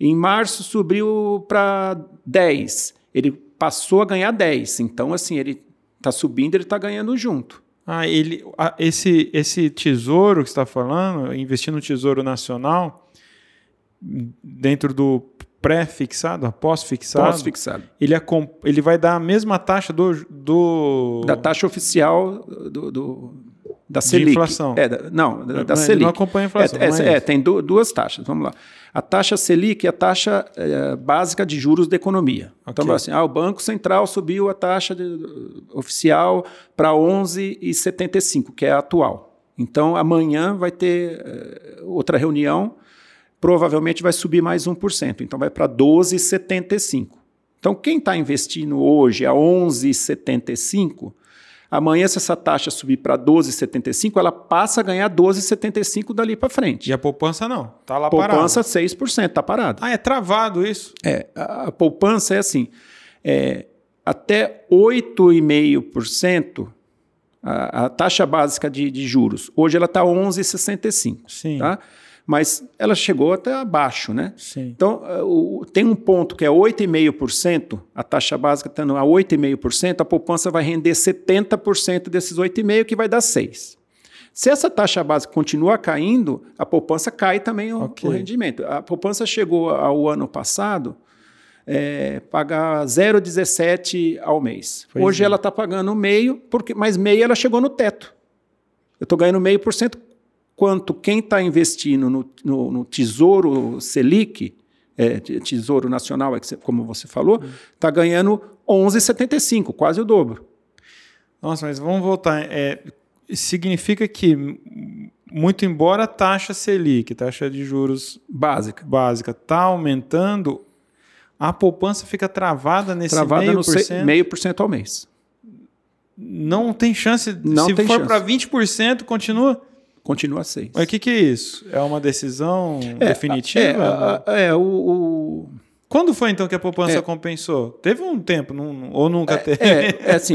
Em março subiu para 10%. Ele passou a ganhar 10%. Então, assim, ele está subindo, ele está ganhando junto.
Ah, ele, esse, esse tesouro que está falando, investir no tesouro nacional, dentro do pré-fixado, pós-fixado.
Pós-fixado.
Ele, ele vai dar a mesma taxa do. do...
Da taxa oficial do, do da Selic.
De inflação.
É, da, não, da, da Selic.
Não acompanha a inflação.
É, é, é, é tem du duas taxas. Vamos lá. A taxa Selic é a taxa é, básica de juros da economia. Então, okay. Então, assim, ah, o Banco Central subiu a taxa de, oficial para 11,75, que é a atual. Então, amanhã vai ter é, outra reunião provavelmente vai subir mais 1%, então vai para 12,75%. Então, quem está investindo hoje a 11,75%, amanhã, se essa taxa subir para 12,75%, ela passa a ganhar 12,75% dali para frente.
E a poupança não, está lá
parada. Poupança 6%, está parado.
Ah, é travado isso?
É, a, poupança é assim, é, até 8,5%, a, a taxa básica de, de juros, hoje ela está 11,65%.
Sim.
Tá? Mas ela chegou até abaixo, né?
Sim.
Então, uh, o, tem um ponto que é 8,5%, a taxa básica estando a 8,5%, a poupança vai render 70% desses 8,5%, que vai dar 6%. Se essa taxa básica continua caindo, a poupança cai também o,
Ok.
o rendimento. A poupança chegou ao ano passado é, pagar 0,17 ao mês.
Pois
Hoje
é.
ela está pagando meio, porque, mas meio ela chegou no teto. Eu estou ganhando meio por cento, quanto quem está investindo no, no- no Tesouro Selic, é, te- Tesouro Nacional, é como você falou, está ganhando 11,75, quase o dobro.
Nossa, mas vamos voltar. É, significa que, muito embora a taxa Selic, taxa de juros
Básica.
básica, está aumentando, a poupança fica travada nesse
Travada
meio
no
por cento.
meio por cento ao mês.
Não tem chance.
Não
se
tem
for para 20%, continua.
Continua 6.
Mas o que, que é isso? É uma decisão definitiva?
É, a- é, o, o-
Quando foi então que a poupança
É.
compensou? Teve um tempo, não- ou nunca teve?
É, é assim,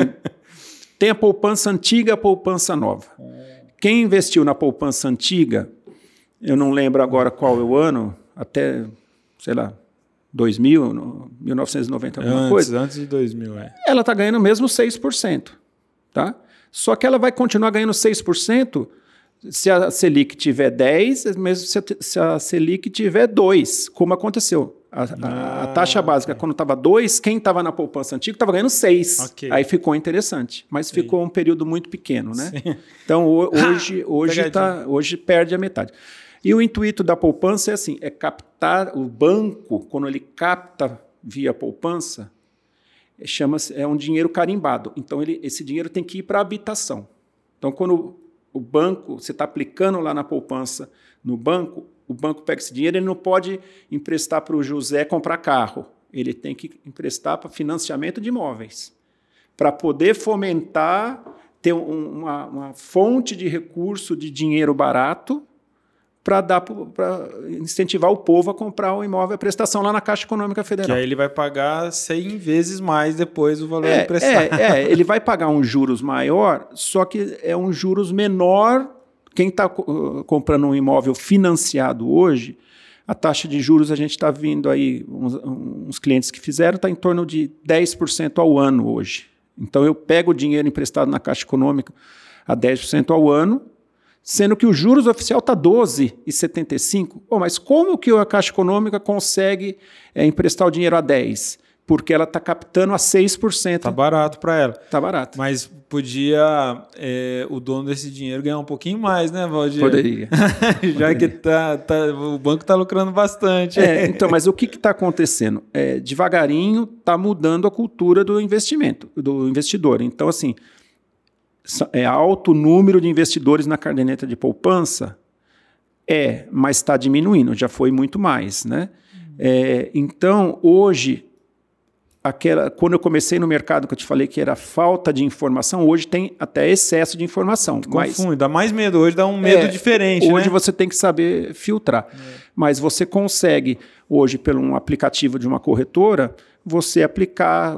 tem a poupança antiga e a poupança nova. Quem investiu na poupança antiga, eu não lembro agora qual é o ano, até, sei lá, 2000, no- 1990, alguma
antes,
coisa,
antes de 2000, é.
ela está ganhando mesmo 6%. Tá? Só que ela vai continuar ganhando 6% se a Selic tiver 10, mesmo se a, se a Selic tiver 2, como aconteceu. A, a- a taxa básica, quando estava 2, quem estava na poupança antiga estava ganhando 6.
Ok.
Aí ficou interessante. Mas ficou um período muito pequeno, né? Então, ho- *laughs* hoje, hoje, tá, hoje perde a metade. E o intuito da poupança é assim: é captar o banco, quando ele capta via poupança, é, chama-se é um dinheiro carimbado. Então ele, esse dinheiro tem que ir para a habitação. Então quando o banco você está aplicando lá na poupança no banco, o banco pega esse dinheiro, ele não pode emprestar para o José comprar carro. Ele tem que emprestar para financiamento de imóveis, para poder fomentar ter um- uma, uma fonte de recurso de dinheiro barato para dar para incentivar o povo a comprar o imóvel à prestação lá na Caixa Econômica
Que
Federal.
aí ele vai pagar 100 vezes mais depois o valor
É,
emprestado.
é, é, ele vai pagar um juros maior, só que é um juros menor. Quem está comprando um imóvel financiado hoje, a taxa de juros a gente está vindo aí, uns, uns clientes que fizeram, está em torno de 10% ao ano hoje. Então eu pego o dinheiro emprestado na Caixa Econômica a 10% ao ano, sendo que o juros oficial está 12,75. Pô, mas como que a Caixa Econômica consegue é, emprestar o dinheiro a 10? Porque ela está captando a 6%.
Tá barato para ela.
Tá barato.
Mas podia é, o dono desse dinheiro ganhar um pouquinho mais, né, Valdir?
Poderia. *laughs*
Já que tá, tá- o banco está lucrando bastante.
É, então, mas o que está acontecendo? É, devagarinho está mudando a cultura do investimento, do investidor. Então, assim, é alto número de investidores na caderneta de poupança? É, mas está diminuindo, já foi muito mais, né? É, então, hoje, aquela, quando eu comecei no mercado que eu te falei que era falta de informação, hoje tem até excesso de informação. mas-
Confunde, dá mais medo. Hoje dá um medo
É,
diferente,
Hoje
né?
você tem que saber filtrar. Mas você consegue, hoje, pelo um aplicativo de uma corretora, você aplicar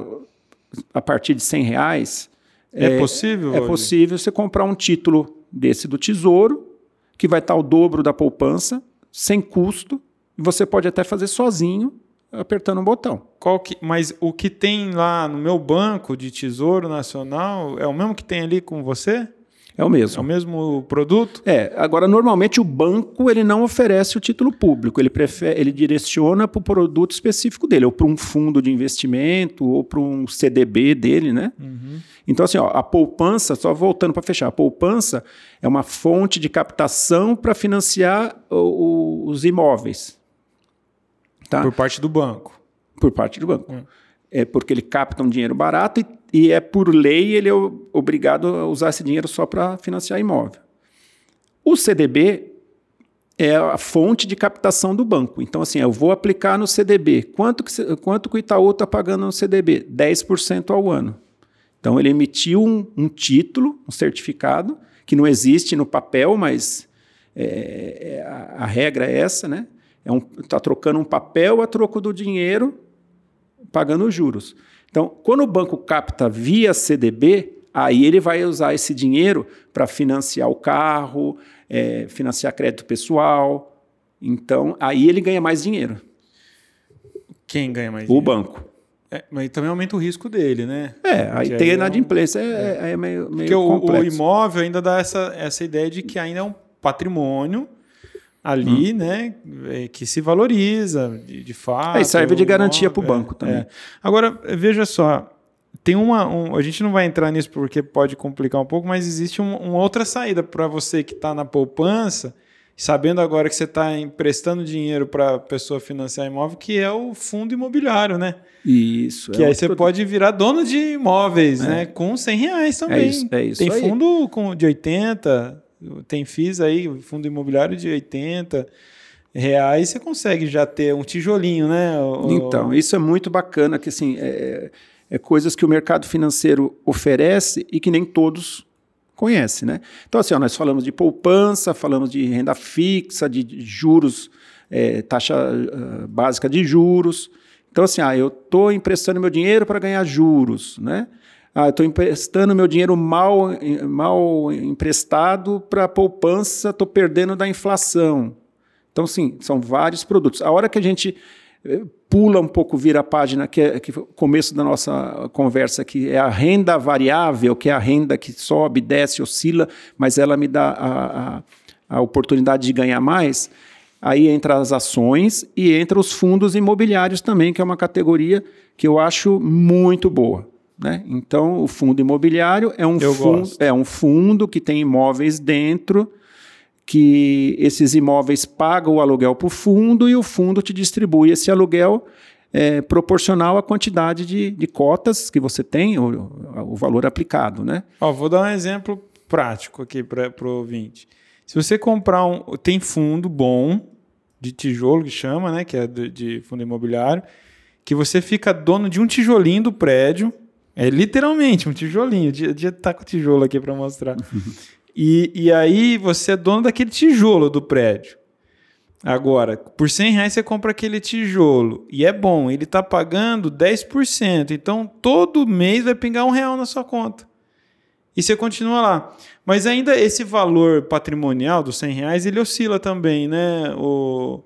a partir de 100 reais.
É possível,
É
Valdir?
possível você comprar um título desse do Tesouro, que vai estar o dobro da poupança, sem custo, e você pode até fazer sozinho, apertando um botão.
Qual que- mas o que tem lá no meu banco de Tesouro Nacional é o mesmo que tem ali com você?
É o
É o
mesmo.
mesmo produto?
É, agora normalmente o banco ele não oferece o título público, ele prefere, ele direciona para o produto específico dele, ou para um fundo de investimento, ou para um CDB dele, né? Então assim, ó, a poupança, só voltando para fechar, a poupança é uma fonte de captação para financiar o- o- os imóveis, tá?
Por parte do banco.
por parte do banco. É porque ele capta um dinheiro barato e, e é por lei ele é obrigado a usar esse dinheiro só para financiar imóvel. O CDB é a fonte de captação do banco. Então, assim, eu vou aplicar no CDB. Quanto que, quanto que o Itaú está pagando no CDB? 10% ao ano. Então, ele emitiu um, um título, um certificado, que não existe no papel, mas é, é, a, a regra é essa, né? Está um, tá trocando um papel a troco do dinheiro, pagando os juros. Então, quando o banco capta via CDB, aí ele vai usar esse dinheiro para financiar o carro, é, financiar crédito pessoal, Então, aí ele ganha mais dinheiro.
Quem ganha mais
O
dinheiro?
banco.
É, mas também aumenta o risco dele, né?
É, aí
Porque
tem
aí é um-
inadimplência, é, é, é meio, meio
Porque o, o
complexo.
imóvel ainda dá essa, essa ideia de que ainda é um patrimônio ali, né? é, Que se valoriza de, de fato.
Hum. É, e serve de
o
garantia
imóvel,
pro banco
é,
também.
é. Agora, veja só. Tem uma. um- a gente não vai entrar nisso porque pode complicar um pouco, mas existe um- uma outra saída para você que está na poupança, sabendo agora que você está emprestando dinheiro para a pessoa financiar imóvel, que é o fundo imobiliário, né?
Isso.
Que
é
aí você
produto.
pode virar dono de imóveis, né? Com 100 reais também.
É isso, é isso
Tem
aí.
fundo com, de 80, tem FIIs aí, fundo imobiliário de 80 reais, você consegue já ter um tijolinho, né?
Então, isso é muito bacana, que assim, é, é coisas que o mercado financeiro oferece e que nem todos conhecem, né? Então, assim, ó, nós falamos de poupança, falamos de renda fixa, de juros, é, taxa ah, básica de juros. Então, assim, ah, eu estou emprestando meu dinheiro para ganhar juros, né? Ah, estou emprestando meu dinheiro mal, mal emprestado para poupança, estou perdendo da inflação. Então, sim, são vários produtos. A hora que a gente eh, pula um pouco, vira a página, que é que o começo da nossa conversa aqui, é a renda variável, que é a renda que sobe, desce, oscila, mas ela me dá a, a, a oportunidade de ganhar mais. Aí entra as ações e entra os fundos imobiliários também, que é uma categoria que eu acho muito boa. Né? Então, o fundo imobiliário é um, fundo, é um fundo que tem imóveis dentro, que esses imóveis pagam o aluguel para o fundo e o fundo te distribui esse aluguel é, proporcional à quantidade de, de cotas que você tem, o, o valor aplicado. Né?
Ó, vou dar um exemplo prático aqui para o ouvinte. Se você comprar um. Tem fundo bom, de tijolo que chama, né? Que é de, de fundo imobiliário, que você fica dono de um tijolinho do prédio. É literalmente um tijolinho. O dia, tá com o tijolo aqui para mostrar. *laughs* e, e aí você é dono daquele tijolo do prédio. Agora, por 100 reais você compra aquele tijolo e é bom, ele está pagando 10%. Então, todo mês vai pingar um real na sua conta. E você continua lá. Mas ainda esse valor patrimonial dos 100 reais, ele oscila também, né? O,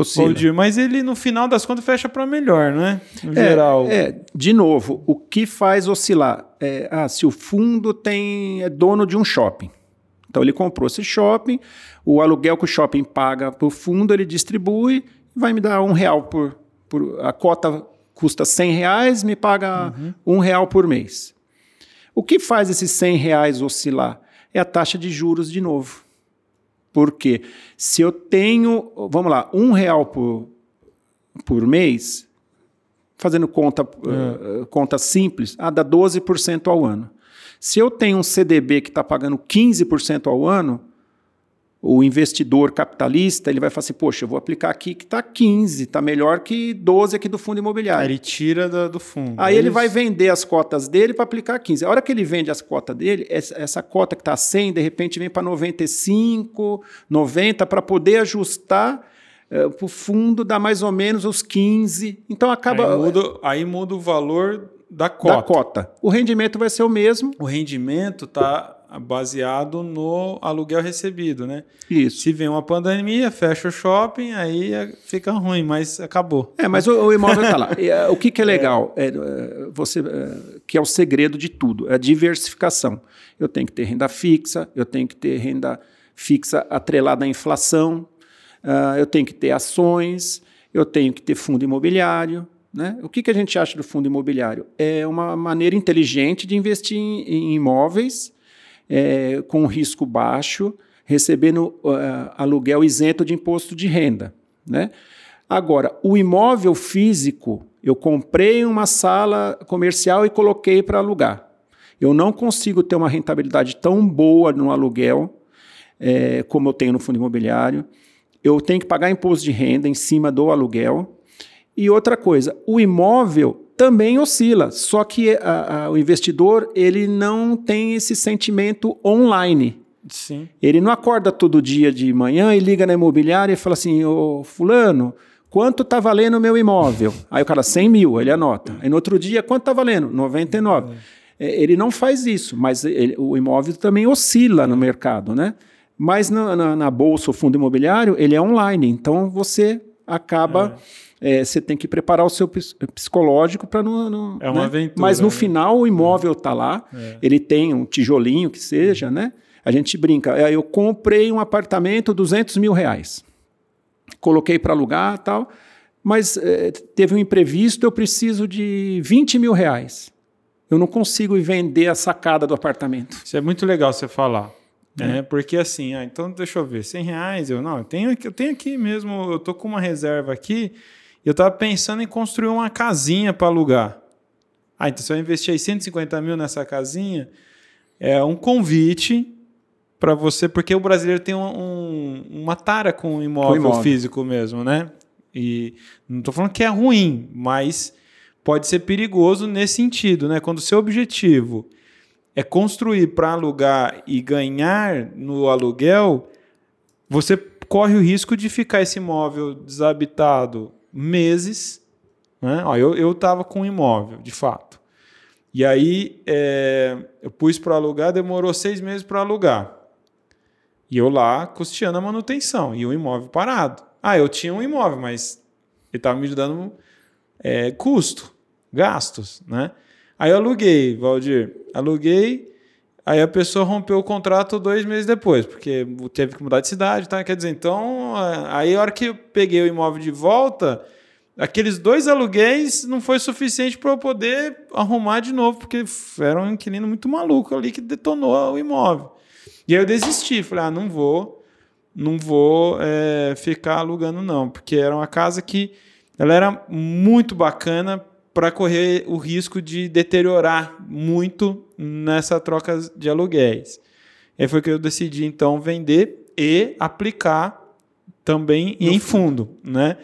Oscila.
Mas ele, no final das contas, fecha para melhor, né? No
É,
geral.
É, de novo, o que faz oscilar? É, ah, se o fundo tem, é dono de um shopping. Então ele comprou esse shopping, o aluguel que o shopping paga para o fundo, ele distribui vai me dar um real por, por. A cota custa 100 reais, me paga um real por mês. O que faz esses 100 reais oscilar? É a taxa de juros de novo. Porque se eu tenho, vamos lá, um real por, por mês, fazendo conta, uh, conta simples, ah, dá 12% ao ano. Se eu tenho um CDB que está pagando 15% ao ano, o investidor capitalista ele vai falar assim, poxa, eu vou aplicar aqui que está 15, está melhor que 12 aqui do fundo imobiliário.
Aí ele tira da- do fundo.
Aí
É
ele vai vender as cotas dele para aplicar 15. A hora que ele vende as cotas dele, essa, essa cota que está 100, de repente vem para 95, 90, para poder ajustar para o fundo, dá mais ou menos os 15. Então acaba
Aí muda, aí muda o valor da cota.
da cota. O rendimento vai ser o mesmo.
O rendimento está baseado no aluguel recebido, né?
Isso.
Se vem uma pandemia, fecha o shopping, aí é- fica ruim, mas acabou.
É, mas o, o imóvel está lá. Eh, o que, que é legal? É, eh, você, que é o segredo de tudo, é a diversificação. Eu tenho que ter renda fixa, eu tenho que ter renda fixa atrelada à inflação, ah, eu tenho que ter ações, eu tenho que ter fundo imobiliário. Né? O que, que a gente acha do fundo imobiliário? É uma maneira inteligente de investir em, em imóveis eh, com risco baixo, recebendo ah, aluguel isento de imposto de renda. Né? Agora, o imóvel físico, eu comprei uma sala comercial e coloquei para alugar. Eu não consigo ter uma rentabilidade tão boa no aluguel eh, como eu tenho no fundo imobiliário. Eu tenho que pagar imposto de renda em cima do aluguel. E outra coisa, o imóvel também oscila, só que a- a- o investidor ele não tem esse sentimento online.
Sim.
Ele não acorda todo dia de manhã e liga na imobiliária e fala assim: Ô fulano, quanto está valendo o meu imóvel? Aí o cara, 100 mil, ele anota. Aí no outro dia, quanto está valendo? 99. É, Ele não faz isso, mas ele- o imóvel também oscila no mercado, né? Mas na, na, na bolsa, o fundo imobiliário, ele é online. Então você acaba. É. É, você tem que preparar o seu psicológico para não, não.
É uma
né?
aventura.
Mas no
né?
final o imóvel está lá,
É.
ele tem um tijolinho que seja, né? A gente brinca. É, Eu comprei um apartamento 200 mil reais, coloquei para alugar tal, mas é, teve um imprevisto, eu preciso de 20 mil reais. Eu não consigo vender a sacada do apartamento.
Isso é muito legal você falar.
É.
Né? Porque assim, ah, então deixa eu ver, 100 reais, eu não, eu tenho, aqui- eu tenho aqui mesmo, eu tô com uma reserva aqui, eu tava pensando em construir uma casinha para alugar. Ah, então se eu investir aí 150 mil nessa casinha, é um convite para você, porque o brasileiro tem um, um- uma tara com imóvel,
Com imóvel.
físico mesmo, né? E não estou falando que é ruim, mas pode ser perigoso nesse sentido, né? Quando o seu objetivo é construir para alugar e ganhar no aluguel, você corre o risco de ficar esse imóvel desabitado meses. Né? Ó, eu eu estava com um imóvel, de fato. E aí é, eu pus para alugar, demorou seis meses para alugar. E eu lá custeando a manutenção e o imóvel parado. Ah, eu tinha um imóvel, mas ele estava me dando é, custo, gastos, né? Aí eu aluguei, Valdir. Aluguei, aí a pessoa rompeu o contrato dois meses depois, porque teve que mudar de cidade, tá? Quer dizer, então, aí a hora que eu peguei o imóvel de volta, aqueles dois aluguéis não foi suficiente para eu poder arrumar de novo, porque era um inquilino muito maluco ali que detonou o imóvel. E aí eu desisti, falei, ah, não vou, não vou é, ficar alugando não, porque era uma casa que ela era muito bacana para correr o risco de deteriorar muito nessa troca de aluguéis. Aí foi que eu decidi então vender e aplicar também em fundo, né?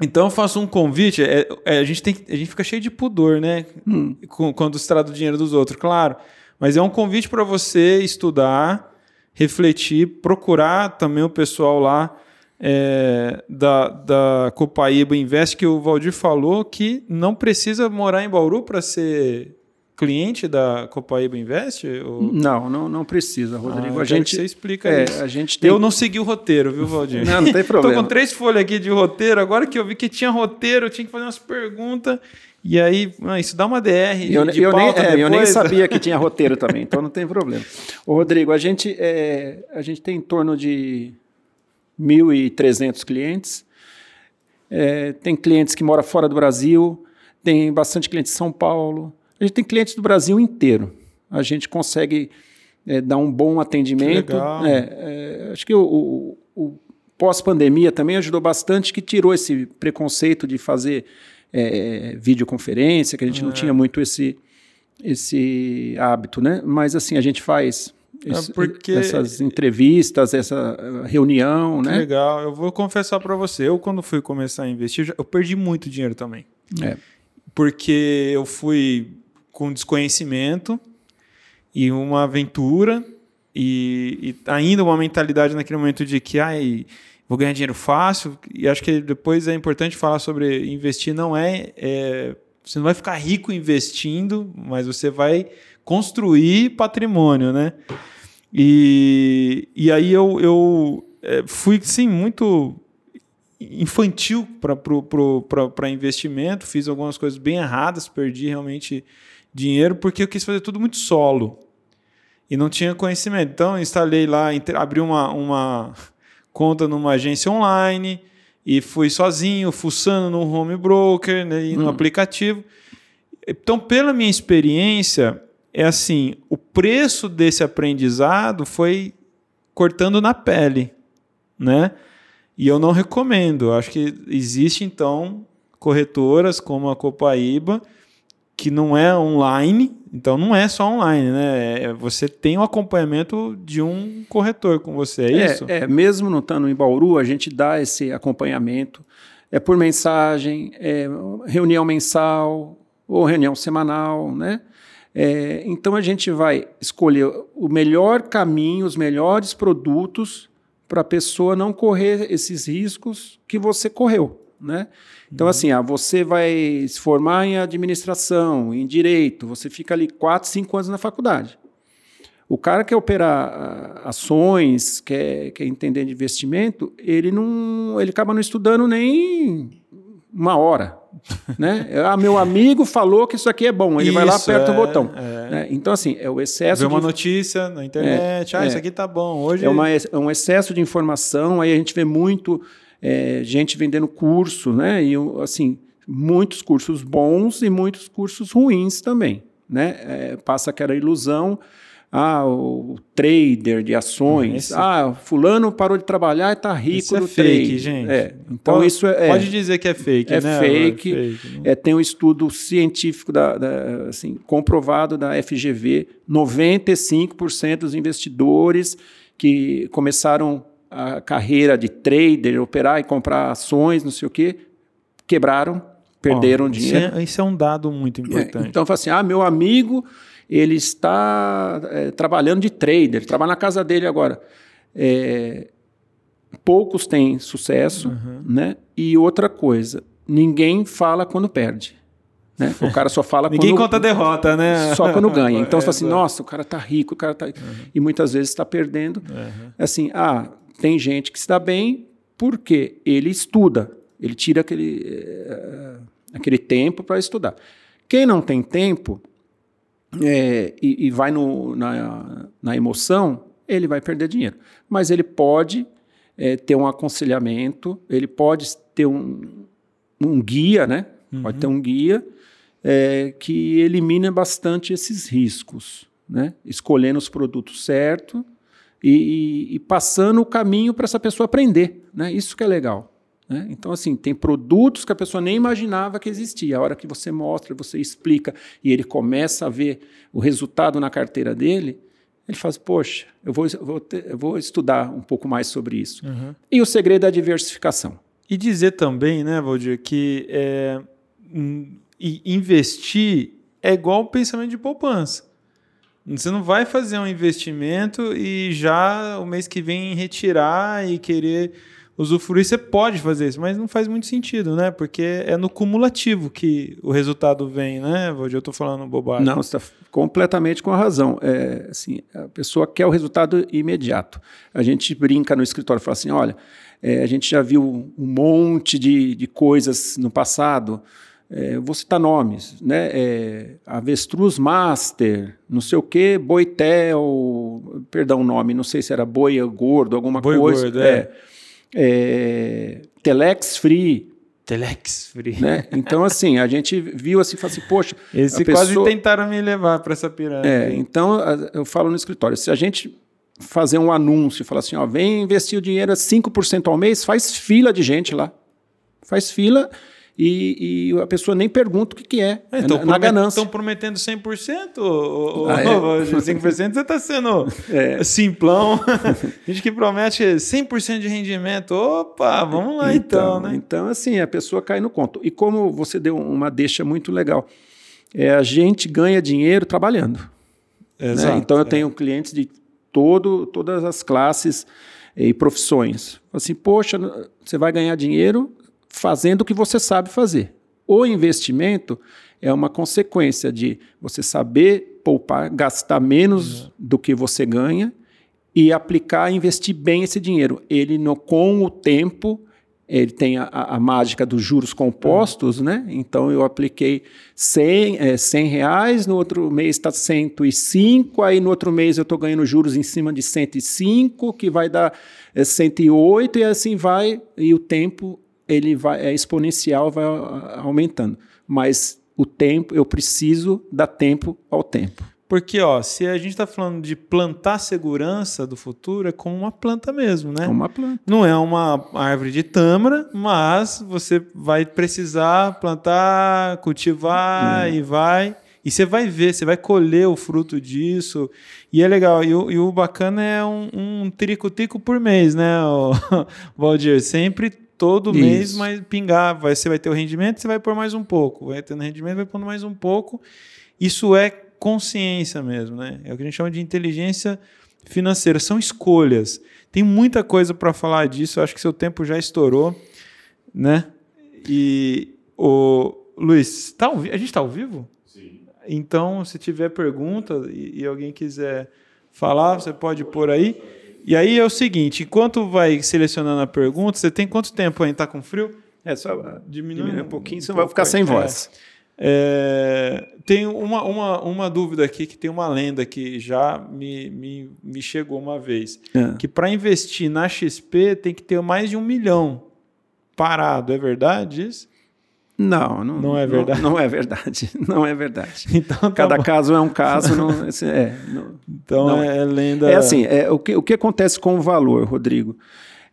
Então eu faço um convite, é- é, a, gente tem, a gente fica cheio de pudor, né? Com- quando se trata do dinheiro dos outros, claro. Mas é um convite para você estudar, refletir, procurar também o pessoal lá é, da, da Copaíba Invest, que o Valdir falou que não precisa morar em Bauru para ser cliente da Copaíba Invest. ou-
Não, não, não precisa,
Ah,
Rodrigo.
eu
a gente
você explica
é,
isso.
a gente tem
Eu não segui o roteiro, viu, Valdir?
Não, não tem *laughs* problema.
com três folhas aqui de roteiro. Agora que eu vi que tinha roteiro, eu tinha que fazer umas perguntas. E aí, ah, isso dá uma DR.
Eu,
de
eu nem, é, eu nem sabia que tinha *laughs* roteiro também, então não tem problema. Ô, Rodrigo, a gente, é, a gente tem em torno de 1.300 clientes. É, tem clientes que moram fora do Brasil, tem bastante clientes de São Paulo. A gente tem clientes do Brasil inteiro. A gente consegue é, dar um bom atendimento.
Que legal.
É, é, acho que o, o- o pós-pandemia também ajudou bastante, que tirou esse preconceito de fazer é, videoconferência, que a gente não tinha muito esse, esse hábito, né? Mas assim, a gente faz esse-
porque-
essas entrevistas, essa uh, reunião, né?
legal. Eu vou confessar para você, eu quando fui começar a investir, eu perdi muito dinheiro também.
É.
Porque eu fui com desconhecimento e uma aventura e, e ainda uma mentalidade naquele momento de que ai, vou ganhar dinheiro fácil. E acho que depois é importante falar sobre investir. Não é, é você não vai ficar rico investindo, mas você vai construir patrimônio, né? E, e aí eu, eu é, fui, sim, muito infantil para investimento, fiz algumas coisas bem erradas, perdi realmente dinheiro, porque eu quis fazer tudo muito solo e não tinha conhecimento. Então, instalei lá, abri uma, uma conta numa agência online e fui sozinho, fuçando no home broker né, no aplicativo. Então, pela minha experiência, é assim, o preço desse aprendizado foi cortando na pele, né? E eu não recomendo. Acho que existe então corretoras como a Copaíba que não é online, então não é só online, né? É- Você tem o acompanhamento de um corretor com você, é isso?
É, é, mesmo não estando em Bauru, a gente dá esse acompanhamento. É por mensagem, é reunião mensal ou reunião semanal, né? É, então a gente vai escolher o melhor caminho, os melhores produtos para a pessoa não correr esses riscos que você correu, né? Então assim, ah, você vai se formar em administração, em direito, você fica ali quatro, cinco anos na faculdade. O cara quer operar ah, ações, quer, quer entender de investimento, ele não, ele acaba não estudando nem uma hora. né? Ah, meu amigo falou que isso aqui é bom. Ele isso, vai lá, aperta é, o botão. É. Né? Então, assim, é o excesso.
Vê uma de... notícia na internet, é, ah, isso é. aqui tá bom. Hoje
é, uma, é um excesso de informação. Aí a gente vê muito é, gente vendendo curso, né? E assim, muitos cursos bons e muitos cursos ruins também. Né? É, passa aquela ilusão ah, o trader de ações. Ah, fulano parou de trabalhar e está rico isso é
fake, trade. gente.
É. Então pode, isso é,
pode dizer que é fake,
é
né?
Fake. É fake. É, tem um estudo científico da, da, assim, comprovado da FGV, 95% dos investidores que começaram a carreira de trader, operar e comprar ações, não sei o quê, quebraram, perderam oh, dinheiro.
Isso é, isso é, um dado muito importante.
É, então, assim, ah, meu amigo ele está é, trabalhando de trader, trabalha na casa dele agora. É, poucos têm sucesso, uhum. né? E outra coisa, ninguém fala quando perde. Né? O cara só fala *laughs*
Ninguém
quando...
conta derrota, né?
Só quando ganha. Então, é, você fala assim, *laughs* nossa, o cara tá rico, o cara tá... Uhum. E muitas vezes está perdendo. Uhum. Assim, ah, tem gente que se dá bem porque ele estuda. Ele tira aquele, uh, aquele tempo para estudar. Quem não tem tempo, é, e, e, vai no, na, na, emoção, ele vai perder dinheiro. Mas ele pode é, ter um aconselhamento, ele pode ter um, um guia, né? Uhum. Pode ter um guia é, que elimina bastante esses riscos, né? Escolhendo os produtos certos e, e, e passando o caminho para essa pessoa aprender, né? Isso que é legal. Né? Então, assim, tem produtos que a pessoa nem imaginava que existia. A hora que você mostra, você explica e ele começa a ver o resultado na carteira dele, ele faz, poxa, eu vou, eu vou, ter, eu vou estudar um pouco mais sobre isso. Uhum. E o segredo é a diversificação.
E dizer também, né, Valdir, que é, investir é igual o pensamento de poupança. Você não vai fazer um investimento e já o mês que vem retirar e querer usufruir, você pode fazer isso, mas não faz muito sentido, né? Porque é no cumulativo que o resultado vem, né? Hoje eu estou falando bobagem.
Não, você está completamente com a razão. É, assim, a pessoa quer o resultado imediato. A gente brinca no escritório e fala assim: olha, é, a gente já viu um monte de, de coisas no passado. É, vou citar nomes, né? É, avestruz Master, não sei o que, Boitel, perdão o nome, não sei se era boi gordo, alguma boi coisa. Gordo, é. é é, Telex Free.
Telex Free.
Né? Então, assim, a gente viu assim, falou assim, poxa.
Esse quase pessoa... tentaram me levar para essa pirâmide.
É, então, eu falo no escritório, se a gente fazer um anúncio, falar assim, ó, vem investir o dinheiro a 5% ao mês, faz fila de gente lá. Faz fila e, e, a pessoa nem pergunta o que, que é, é então, na, na ganância.
Estão prometendo 100%, ou, ah, é? 5% você está sendo é. simplão. *laughs* gente que promete 100% de rendimento. Opa, vamos lá então, então, né?
Então, assim, a pessoa cai no conto. E como você deu uma deixa muito legal, é, a gente ganha dinheiro trabalhando. Né? Exato, né? Então, eu é. tenho clientes de todo, todas as classes e profissões. Assim, poxa, você vai ganhar dinheiro fazendo o que você sabe fazer. O investimento é uma consequência de você saber poupar, gastar menos uhum. do que você ganha e aplicar, investir bem esse dinheiro. Ele, no, com o tempo, ele tem a, a mágica dos juros compostos, uhum. né? Então eu apliquei 100, é, 100 reais, no outro mês está 105, aí no outro mês eu estou ganhando juros em cima de 105, que vai dar é, 108, e assim vai, e o tempo ele vai é exponencial, vai aumentando. Mas o tempo, eu preciso dar tempo ao tempo.
Porque, ó, se a gente está falando de plantar segurança do futuro, é como uma planta mesmo, né?
Uma planta.
Não é uma árvore de tâmara, mas você vai precisar plantar, cultivar hum. e vai. E você vai ver, você vai colher o fruto disso. E é legal. E o, e o bacana é um, um trico-tico por mês, né, *laughs* Valdir? Sempre todo Isso. mês mas pingar, vai, você vai ter o rendimento, você vai pôr mais um pouco, vai tendo rendimento, vai pondo mais um pouco. Isso é consciência mesmo, né? É o que a gente chama de inteligência financeira, são escolhas. Tem muita coisa para falar disso, acho que seu tempo já estourou, né? E o Luiz, tá a gente está ao vivo?
Sim.
Então, se tiver pergunta e, e alguém quiser falar, você pode pôr aí. E aí é o seguinte, enquanto vai selecionando a pergunta, você tem quanto tempo ainda? Tá com frio?
É só
Diminui
diminuir
um
um pouquinho,
um
você vai
pouco
ficar sem
É.
voz.
É, tem uma, uma, uma dúvida aqui que tem uma lenda que já me, me, me chegou uma vez.
É.
Que para investir na XP tem que ter mais de um milhão parado. É verdade isso?
Não, não,
Não é verdade?
Não, é verdade. *laughs* Não é verdade. *laughs*
Então, tá
Cada
bom.
caso é um caso. Não, esse- é, não-
então
não
é, lenda.
É assim, é, o, que, o que acontece com o valor, Rodrigo?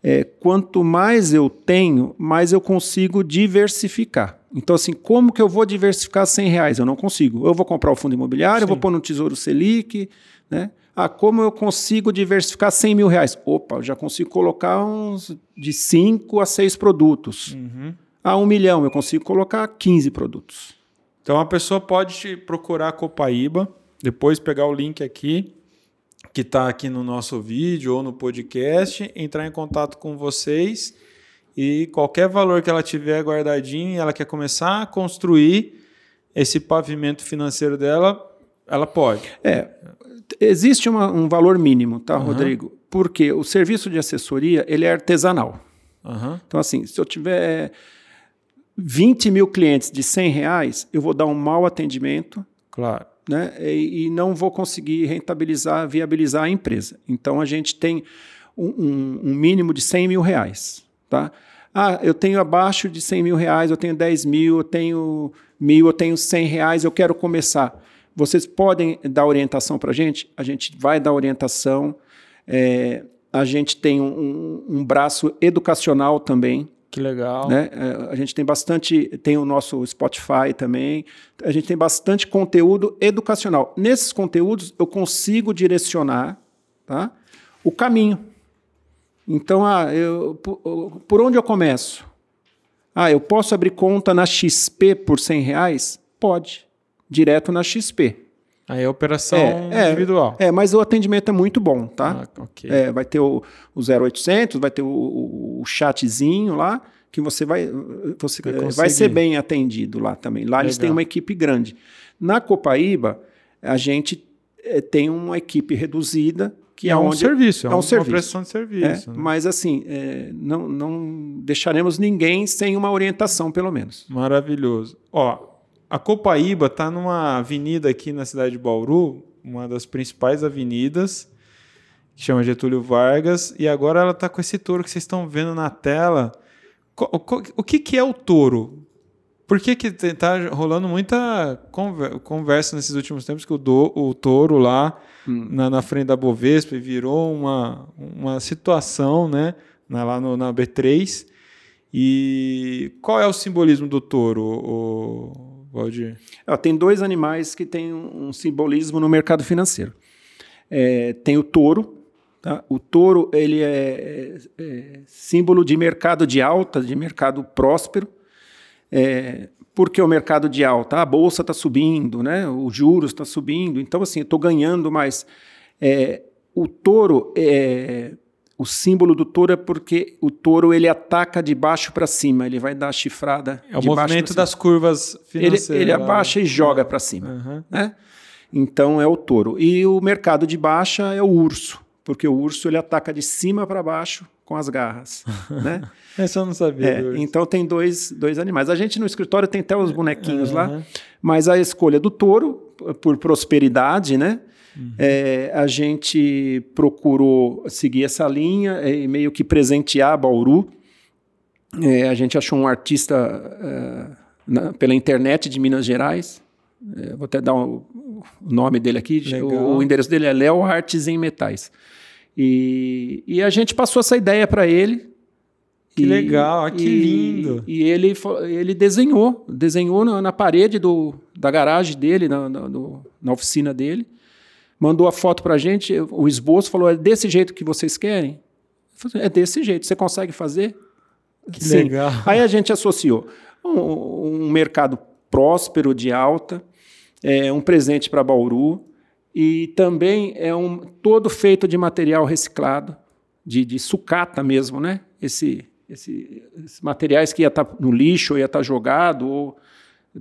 É, quanto mais eu tenho, mais eu consigo diversificar. Então, assim, como que eu vou diversificar 100 reais? Eu não consigo. Eu vou comprar o fundo imobiliário, eu vou
Sim.
pôr no Tesouro Selic, né? Ah, como eu consigo diversificar 100 mil reais? Opa, eu já consigo colocar uns de 5 a 6 produtos.
Uhum.
Ah, um milhão, eu consigo colocar 15 produtos.
Então a pessoa pode te procurar a Copaíba, depois pegar o link aqui, que está aqui no nosso vídeo ou no podcast, entrar em contato com vocês e qualquer valor que ela tiver guardadinho e ela quer começar a construir esse pavimento financeiro dela, ela pode.
É, existe uma- um valor mínimo, tá,
Aham.
Rodrigo? Porque o serviço de assessoria, ele é artesanal.
Aham.
Então, assim, se eu tiver 20 mil clientes de 100 reais, eu vou dar um mau atendimento
Claro.
né, e, e não vou conseguir rentabilizar, viabilizar a empresa. Então, a gente tem um, um- um mínimo de 100 mil reais. Tá? Ah, eu tenho abaixo de 100 mil reais, eu tenho 10 mil, eu tenho mil, eu tenho 100 reais, eu quero começar. Vocês podem dar orientação para a gente? A gente vai dar orientação. É, a gente tem um, um- um braço educacional também,
Que legal.
né? É, A gente tem bastante, tem o nosso Spotify também. A gente tem bastante conteúdo educacional. Nesses conteúdos eu consigo direcionar, tá? O caminho. Então, ah, eu, por, por onde eu começo? Ah, eu posso abrir conta na XP por 100 reais? Pode, direto na XP.
Aí é operação
É, é,
individual.
É, mas o atendimento é muito bom, tá?
Ah, ok.
É, vai ter o, o 0800, vai ter o, o- o chatzinho lá, que você vai, você
Vai
vai,
conseguir.
ser bem atendido lá também. Lá eles
Legal.
têm uma equipe grande. Na Copaíba, a gente eh, tem uma equipe reduzida, que
é,
é,
um serviço, é,
é um
uma
serviço.
prestação de
é,
serviço. né?
mas assim, eh, não, não deixaremos ninguém sem uma orientação, pelo menos.
Maravilhoso. Ó, a Copaíba tá numa avenida aqui na cidade de Bauru, uma das principais avenidas, que chama Getúlio Vargas, e agora ela tá com esse touro que vocês estão vendo na tela. O que, que é o touro? Por que, que tá rolando muita conver- conversa nesses últimos tempos que o, do- o touro lá na, na frente da Bovespa virou uma, uma situação, né? Na, lá no, na B3. E qual é o simbolismo do touro, o, Valdir?
Ó, tem dois animais que têm um, um simbolismo no mercado financeiro. É, tem o touro. Tá? O touro ele é, é- é símbolo de mercado de alta, de mercado próspero. É, porque o mercado de alta, a bolsa está subindo, né? os juros estão subindo, então assim, eu estou ganhando mais. É, o touro, é, o símbolo do touro é porque o touro ele ataca de baixo para cima, ele vai dar a chifrada
É o movimento das curvas
Ele,
financeiras.
ele
lá.
abaixa e joga para cima.
Aham.
Né? Então é o touro. E o mercado de baixa é o urso, porque o urso ele ataca de cima para baixo com as garras. *laughs* né?
Essa eu não sabia.
É, então tem dois, dois animais. A gente no escritório tem até os bonequinhos lá,
Aham.
mas a escolha do touro, por prosperidade, né? É, a gente procurou seguir essa linha e meio que presentear Bauru. É, a gente achou um artista é, na- pela internet de Minas Gerais. É, vou até dar o, o nome dele aqui. O, o endereço dele é Léo Artes em Metais. E, e a gente passou essa ideia para ele.
Que
E-
legal, ah, que
e-
lindo.
E ele, ele desenhou, desenhou na, na parede do, da garagem dele, na, na, na oficina dele, mandou a foto para a gente, o esboço falou, é desse jeito que vocês querem? Falei, é desse jeito, você consegue fazer?
Que legal.
Aí a gente associou um, um mercado próspero, de alta, é, um presente para Bauru, e também é um todo feito de material reciclado, de, de sucata mesmo, né? Esse, esse, esses materiais que ia estar no lixo, ou ia estar jogado, ou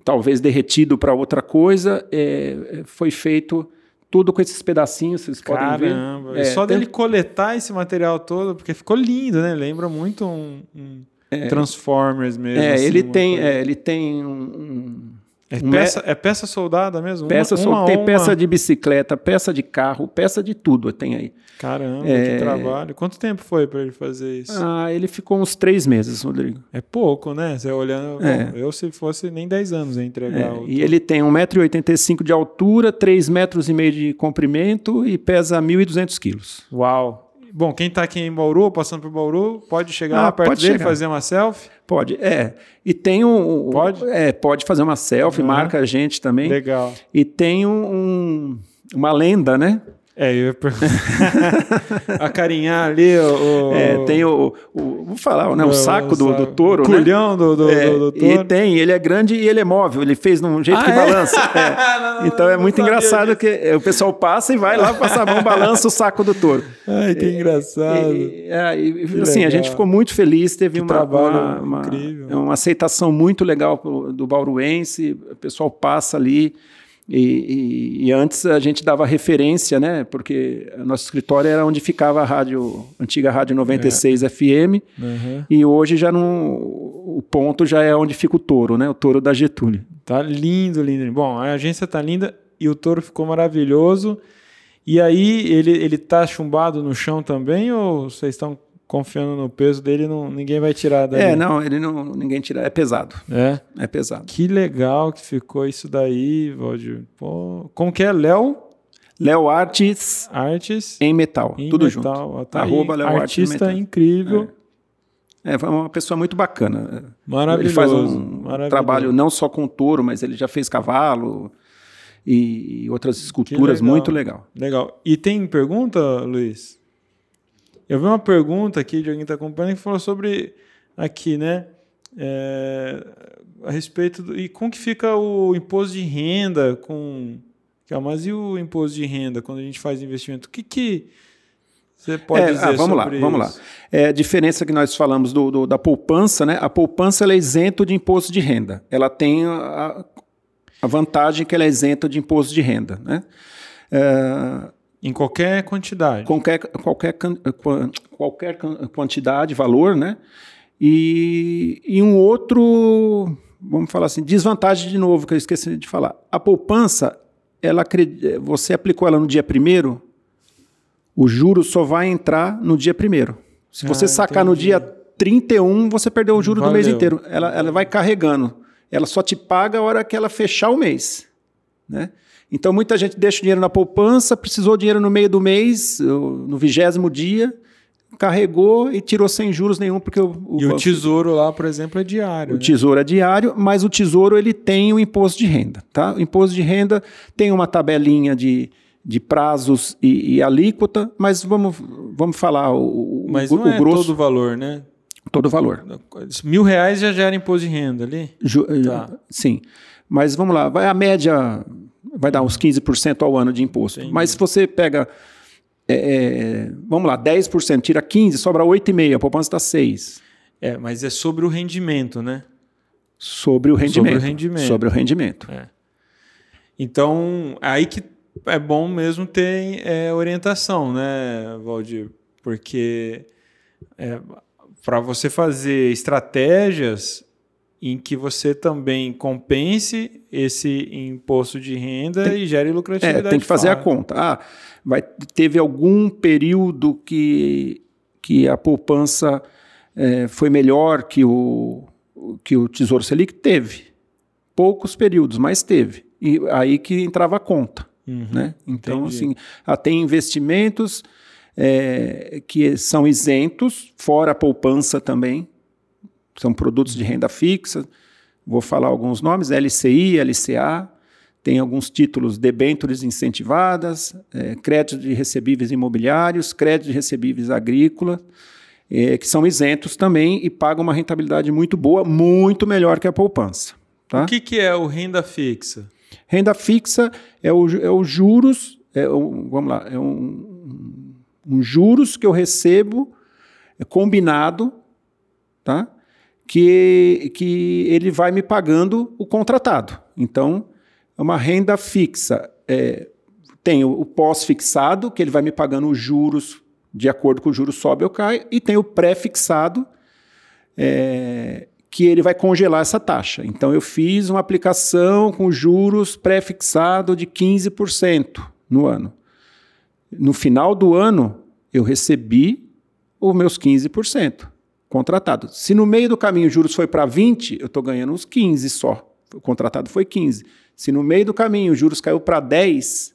talvez derretido para outra coisa, é, é, foi feito tudo com esses pedacinhos, vocês podem ver.
Caramba. É, só dele coletar esse material todo, porque ficou lindo, né? Lembra muito um, um é, Transformers mesmo.
É, assim, ele, tem, é, ele tem um
é peça, é peça soldada mesmo?
Peça uma, uma tem uma. peça de bicicleta, peça de carro, peça de tudo tem aí.
Caramba, é... que trabalho. Quanto tempo foi para ele fazer isso?
Ah, ele ficou uns três meses, Rodrigo.
É pouco, né? Você olhando. É. Bom, eu, se fosse nem 10 anos, ia entregar. É.
O... E ele tem 1,85m de altura, 3,5 metros e meio de comprimento e pesa 1.200 quilos.
Uau! Bom, quem está aqui em Bauru, passando por Bauru, pode chegar ah, lá perto dele e fazer uma selfie?
Pode, é. E tem um.
Pode?
É, pode fazer uma selfie, uhum. marca a gente também.
Legal.
E tem um, um uma lenda, né?
É, eu ia *laughs* Acarinhar ali o.
É, tem o, o. Vou falar, né? O, o saco do, do touro. O
né? culhão né? do, do,
é,
do, do,
touro. E tem, ele é grande e ele é móvel. Ele fez num jeito ah, que é? balança. *laughs* É. não, então é muito engraçado disso. que o pessoal passa e vai lá, passa a mão, balança o saco do touro.
Ai, que engraçado.
E, é, e, que assim, legal. a gente ficou muito feliz, teve uma, uma, uma, uma, aceitação muito legal do bauruense. O pessoal passa ali. E, e, e, antes a gente dava referência, né? Porque nosso escritório era onde ficava a rádio, a antiga rádio 96 é. FM, uhum. e hoje já não, o ponto já é onde fica o touro, né? O touro da Getúlio.
Tá lindo, lindo. Bom, a agência tá linda e o touro ficou maravilhoso. E aí ele ele tá chumbado no chão também ou vocês estão confiando no peso dele, não, ninguém vai tirar daí.
É, não, ele não, ninguém tira, é pesado.
É?
É pesado.
Que legal que ficou isso daí, Valdir. Pô, como que é? Léo?
Léo Artes.
Artes.
Em metal,
em
tudo
metal.
junto.
Tá Arroba Léo Artista Artes incrível.
É. é, uma pessoa muito bacana.
Maravilhoso.
Ele faz um maravilhoso. trabalho não só com touro, mas ele já fez cavalo e outras esculturas legal. muito legal.
Legal. E tem pergunta, Luiz? Eu vi uma pergunta aqui de alguém que está acompanhando que falou sobre aqui, né? É, a respeito do, e como que fica o imposto de renda com mas e o imposto de renda quando a gente faz investimento? O que que você pode é, dizer ah,
vamos
sobre
lá, vamos lá. É, a diferença que nós falamos do, do, da poupança, né? A poupança é isenta de imposto de renda. Ela tem a, a vantagem que ela é isenta de imposto de renda, né?
É, em qualquer quantidade.
Qualquer, qualquer, qualquer quantidade, valor, né? E, e um outro, vamos falar assim, desvantagem de novo, que eu esqueci de falar. A poupança, ela, você aplicou ela no dia primeiro, o juro só vai entrar no dia primeiro. Se você ah, sacar entendi. no dia 31, você perdeu o juro Valeu. do mês inteiro. Ela, ela vai carregando. Ela só te paga a hora que ela fechar o mês. Né? Então muita gente deixa o dinheiro na poupança, precisou dinheiro no meio do mês, no vigésimo dia, carregou e tirou sem juros nenhum porque o,
o e o tesouro lá, por exemplo, é diário.
O né? tesouro é diário, mas o tesouro ele tem o imposto de renda, tá? O imposto de renda tem uma tabelinha de, de prazos e, e alíquota, mas vamos, vamos falar o,
mas
o,
não é
grosso.
todo o valor, né?
Todo o valor.
Mil reais já gera imposto de renda ali?
Ju, tá. Sim. Mas vamos lá, vai a média vai dar uns 15% ao ano de imposto. Entendi. Mas se você pega, é, é vamos lá, 10%, tira 15%, sobra 8,5%, a poupança está 6%.
É, mas é sobre o rendimento, né?
Sobre o rendimento.
Sobre o rendimento.
Sobre o rendimento.
É. Então, aí que é bom mesmo ter é, orientação, né, Valdir? Porque é, para você fazer estratégias em que você também compense esse imposto de renda tem, e gere lucratividade.
É, tem que fazer a conta. Ah, vai, teve algum período que, que a poupança é, foi melhor que o, que o Tesouro Selic? Teve. Poucos períodos, mas teve. E aí que entrava a conta. Uhum, né? Então, entendi. assim, ah, tem investimentos é, que são isentos, fora a poupança também, são produtos de renda fixa. Vou falar alguns nomes: LCI, LCA. Tem alguns títulos debêntures incentivadas, é, crédito de recebíveis imobiliários, crédito de recebíveis agrícolas, é, que são isentos também e pagam uma rentabilidade muito boa, muito melhor que a poupança. Tá?
O que, que é o renda fixa?
Renda fixa é o, é o juros, é o, vamos lá, é um, um juros que eu recebo é combinado, tá? Que, que ele vai me pagando o contratado. Então, é uma renda fixa. É, Tem o, pós-fixado, que ele vai me pagando os juros, de acordo com o juros sobe ou cai, e tem o pré-fixado, é, que ele vai congelar essa taxa. Então, eu fiz uma aplicação com juros pré-fixado de 15% no ano. No final do ano, eu recebi os meus 15% contratado. Se no meio do caminho os juros foi para 20, eu estou ganhando uns 15 só. O contratado foi 15. Se no meio do caminho os juros caiu para 10,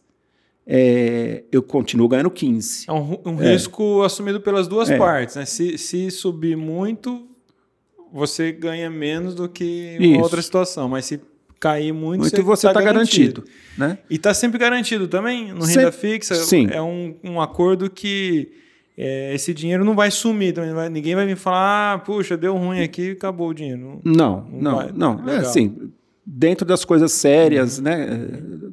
é, eu continuo ganhando 15.
É um, um é. risco assumido pelas duas é. partes. Né? Se, se subir muito, você ganha menos do que em outra situação. Mas se cair muito, muito
você está tá garantido. garantido. né?
E está sempre garantido também no renda fixa.
Sim.
É um, um acordo que é, esse dinheiro não vai sumir. Também vai, ninguém vai me falar, ah, puxa, deu ruim aqui e acabou o dinheiro.
Não, não, não. não. É assim, dentro das coisas sérias, uhum. né,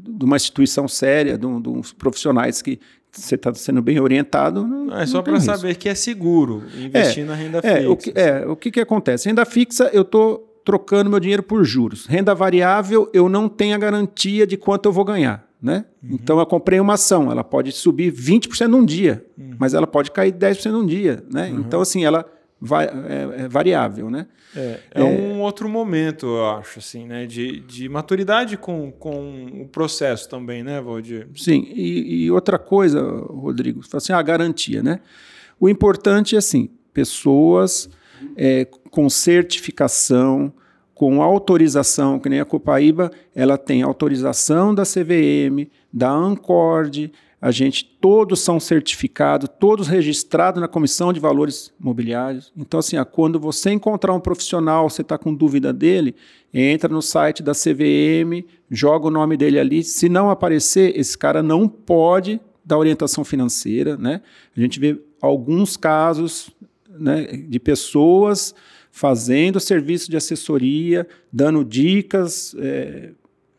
de uma instituição séria, de, de uns profissionais que você está sendo bem orientado. Não,
é só para saber que é seguro investir é, na renda
é,
fixa.
O que, é, o que, que acontece? Renda fixa, eu estou trocando meu dinheiro por juros. Renda variável, eu não tenho a garantia de quanto eu vou ganhar. Né? Uhum. Então eu comprei uma ação, ela pode subir 20% num dia, uhum. mas ela pode cair 10% num dia. Né? Uhum. Então, assim, ela vai, é, é variável. Né?
É, é, um outro momento, eu acho, assim, né? de, de maturidade com, com o processo também, né, Valdir?
Sim, e, e outra coisa, Rodrigo, assim, a garantia. Né? O importante é assim, pessoas é, com certificação, com autorização, que nem a Copaíba, ela tem autorização da CVM, da Ancord, a gente todos são certificados, todos registrados na Comissão de Valores Mobiliários. Então, assim, quando você encontrar um profissional, você está com dúvida dele, entra no site da CVM, joga o nome dele ali. Se não aparecer, esse cara não pode dar orientação financeira, né? A gente vê alguns casos né, de pessoas fazendo serviço de assessoria, dando dicas, é,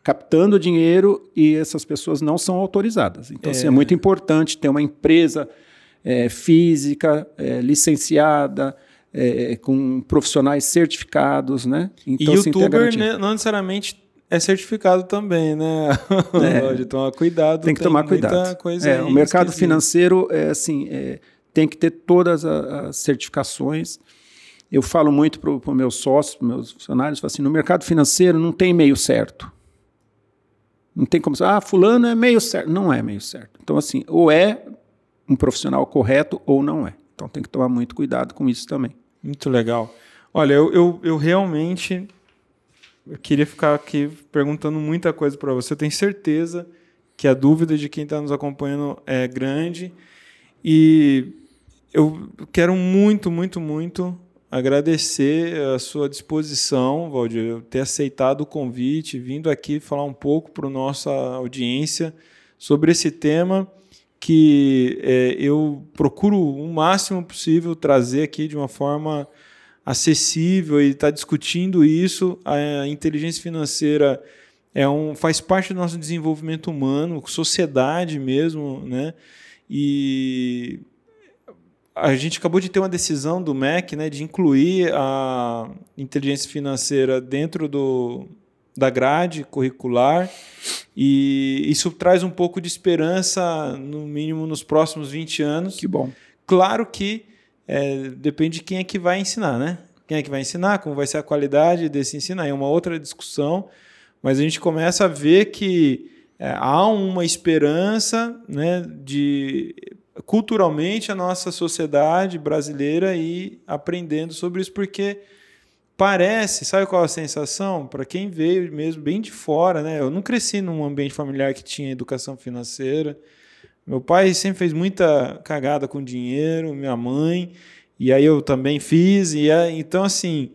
captando dinheiro e essas pessoas não são autorizadas. Então, é, assim, é muito importante ter uma empresa é, física, é, licenciada, é, com profissionais certificados, né?
Então, e assim, youtuber né, não necessariamente é certificado também, né? É. *laughs* Tomar cuidado.
Tem que tomar cuidado.
Coisa
é, o mercado financeiro é assim, é, tem que ter todas as certificações. Eu falo muito para os meus sócios, para meus funcionários, assim, no mercado financeiro não tem meio certo. Não tem como ah, fulano é meio certo. Não é meio certo. Então, assim, ou é um profissional correto ou não é. Então tem que tomar muito cuidado com isso também.
Muito legal. Olha, eu, eu, eu realmente eu queria ficar aqui perguntando muita coisa para você. Eu tenho certeza que a dúvida de quem está nos acompanhando é grande. E eu quero muito, muito, muito agradecer a sua disposição, Valdir, ter aceitado o convite, vindo aqui falar um pouco para a nossa audiência sobre esse tema que é, eu procuro o máximo possível trazer aqui de uma forma acessível e estar tá discutindo isso. A inteligência financeira é um, faz parte do nosso desenvolvimento humano, sociedade mesmo, né? E a gente acabou de ter uma decisão do MEC né, de incluir a inteligência financeira dentro do, da grade curricular e isso traz um pouco de esperança, no mínimo nos próximos 20 anos.
Que bom.
Claro que é, depende de quem é que vai ensinar, né? Quem é que vai ensinar, como vai ser a qualidade desse ensino, é uma outra discussão, mas a gente começa a ver que é, há uma esperança né, de culturalmente a nossa sociedade brasileira e aprendendo sobre isso, porque parece, sabe qual a sensação? Para quem veio mesmo bem de fora, né? Eu não cresci num ambiente familiar que tinha educação financeira. Meu pai sempre fez muita cagada com dinheiro, minha mãe, e aí eu também fiz, e então assim,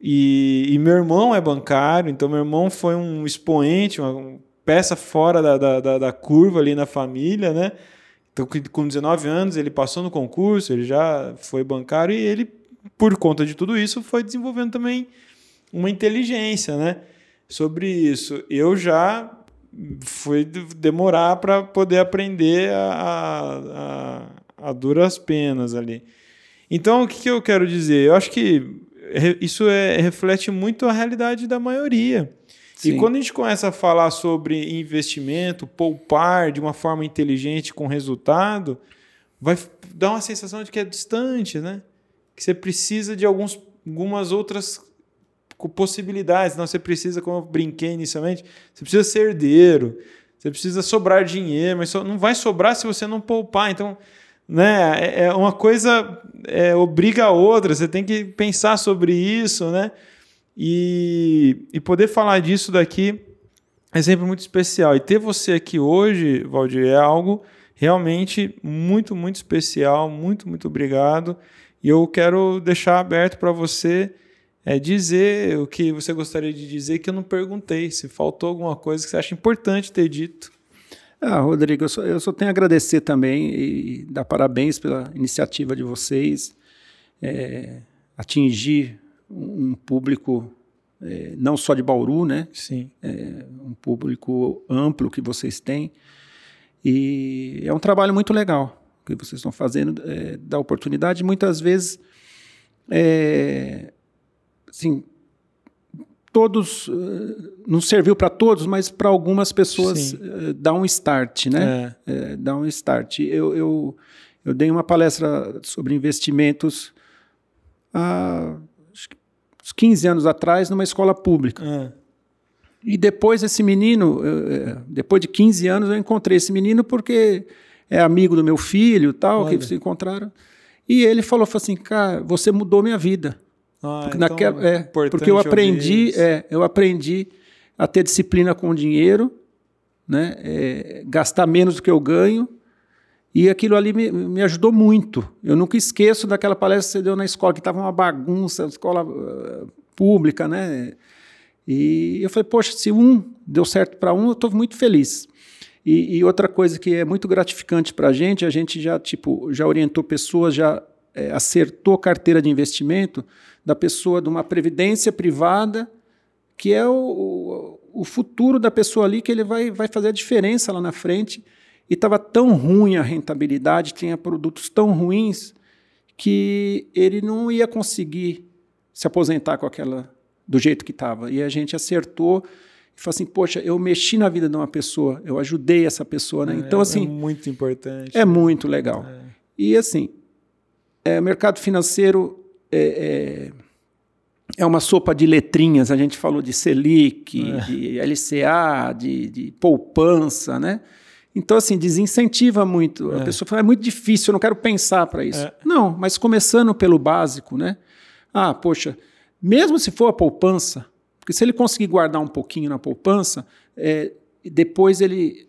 e, e, meu irmão é bancário, então meu irmão foi um expoente, uma peça fora da, da, da curva ali na família, né? Então, com 19 anos, ele passou no concurso, ele já foi bancário e ele, por conta de tudo isso, foi desenvolvendo também uma inteligência, né? Sobre isso. Eu já fui demorar para poder aprender a, a, a, duras penas ali. Então, o que, que eu quero dizer? Eu acho que isso é, reflete muito a realidade da maioria. Sim. E quando a gente começa a falar sobre investimento, poupar de uma forma inteligente com resultado, vai dar uma sensação de que é distante, né? Que você precisa de alguns, algumas outras possibilidades. Não, você precisa, como eu brinquei inicialmente, você precisa ser herdeiro, você precisa sobrar dinheiro, mas não vai sobrar se você não poupar. Então, né, é, é uma coisa é, obriga a outra, você tem que pensar sobre isso, né? E, e poder falar disso daqui é sempre muito especial. E ter você aqui hoje, Valdir, é algo realmente muito, muito especial. Muito, muito obrigado. E eu quero deixar aberto para você é, dizer o que você gostaria de dizer que eu não perguntei. Se faltou alguma coisa que você acha importante ter dito.
Ah, Rodrigo, eu só, eu só tenho a agradecer também e dar parabéns pela iniciativa de vocês. É, atingir um público é, não só de Bauru, né?
Sim.
É, um público amplo que vocês têm. E é um trabalho muito legal que vocês estão fazendo, é, da oportunidade. Muitas vezes, é, assim, todos, uh, não serviu para todos, mas para algumas pessoas uh, dá um start, né? É. É, dá um start. Eu, eu, eu dei uma palestra sobre investimentos há uns 15 anos atrás numa escola pública. É. E depois esse menino, é, depois de 15 anos, eu encontrei esse menino porque é amigo do meu filho tal, Olha. que se encontraram. E ele falou, falou assim, cara, você mudou minha vida. Ah, porque, então naquela, é, porque eu aprendi, é, eu aprendi a ter disciplina com o dinheiro, né, é, gastar menos do que eu ganho, e aquilo ali me, me, ajudou muito. Eu nunca esqueço daquela palestra que você deu na escola, que estava uma bagunça, escola uh, pública, né? E eu falei, poxa, se um deu certo para um, eu estou muito feliz. E, e, outra coisa que é muito gratificante para a gente, a gente já tipo já orientou pessoas, já é, acertou carteira de investimento da pessoa de uma previdência privada, que é o, o, o futuro da pessoa ali, que ele vai, vai fazer a diferença lá na frente e estava tão ruim a rentabilidade, tinha produtos tão ruins, que ele não ia conseguir se aposentar com aquela do jeito que estava. E a gente acertou e falou assim: poxa, eu mexi na vida de uma pessoa, eu ajudei essa pessoa. Né? É, então, assim. É
muito importante.
É muito legal. É. E, assim, é, mercado financeiro é, é, é, uma sopa de letrinhas. A gente falou de Selic, é. de LCA, de, de poupança, né? Então, assim, desincentiva muito. É. A pessoa fala, é muito difícil, eu não quero pensar para isso. É. Não, mas começando pelo básico, né? Ah, poxa, mesmo se for a poupança, porque se ele conseguir guardar um pouquinho na poupança, é, depois ele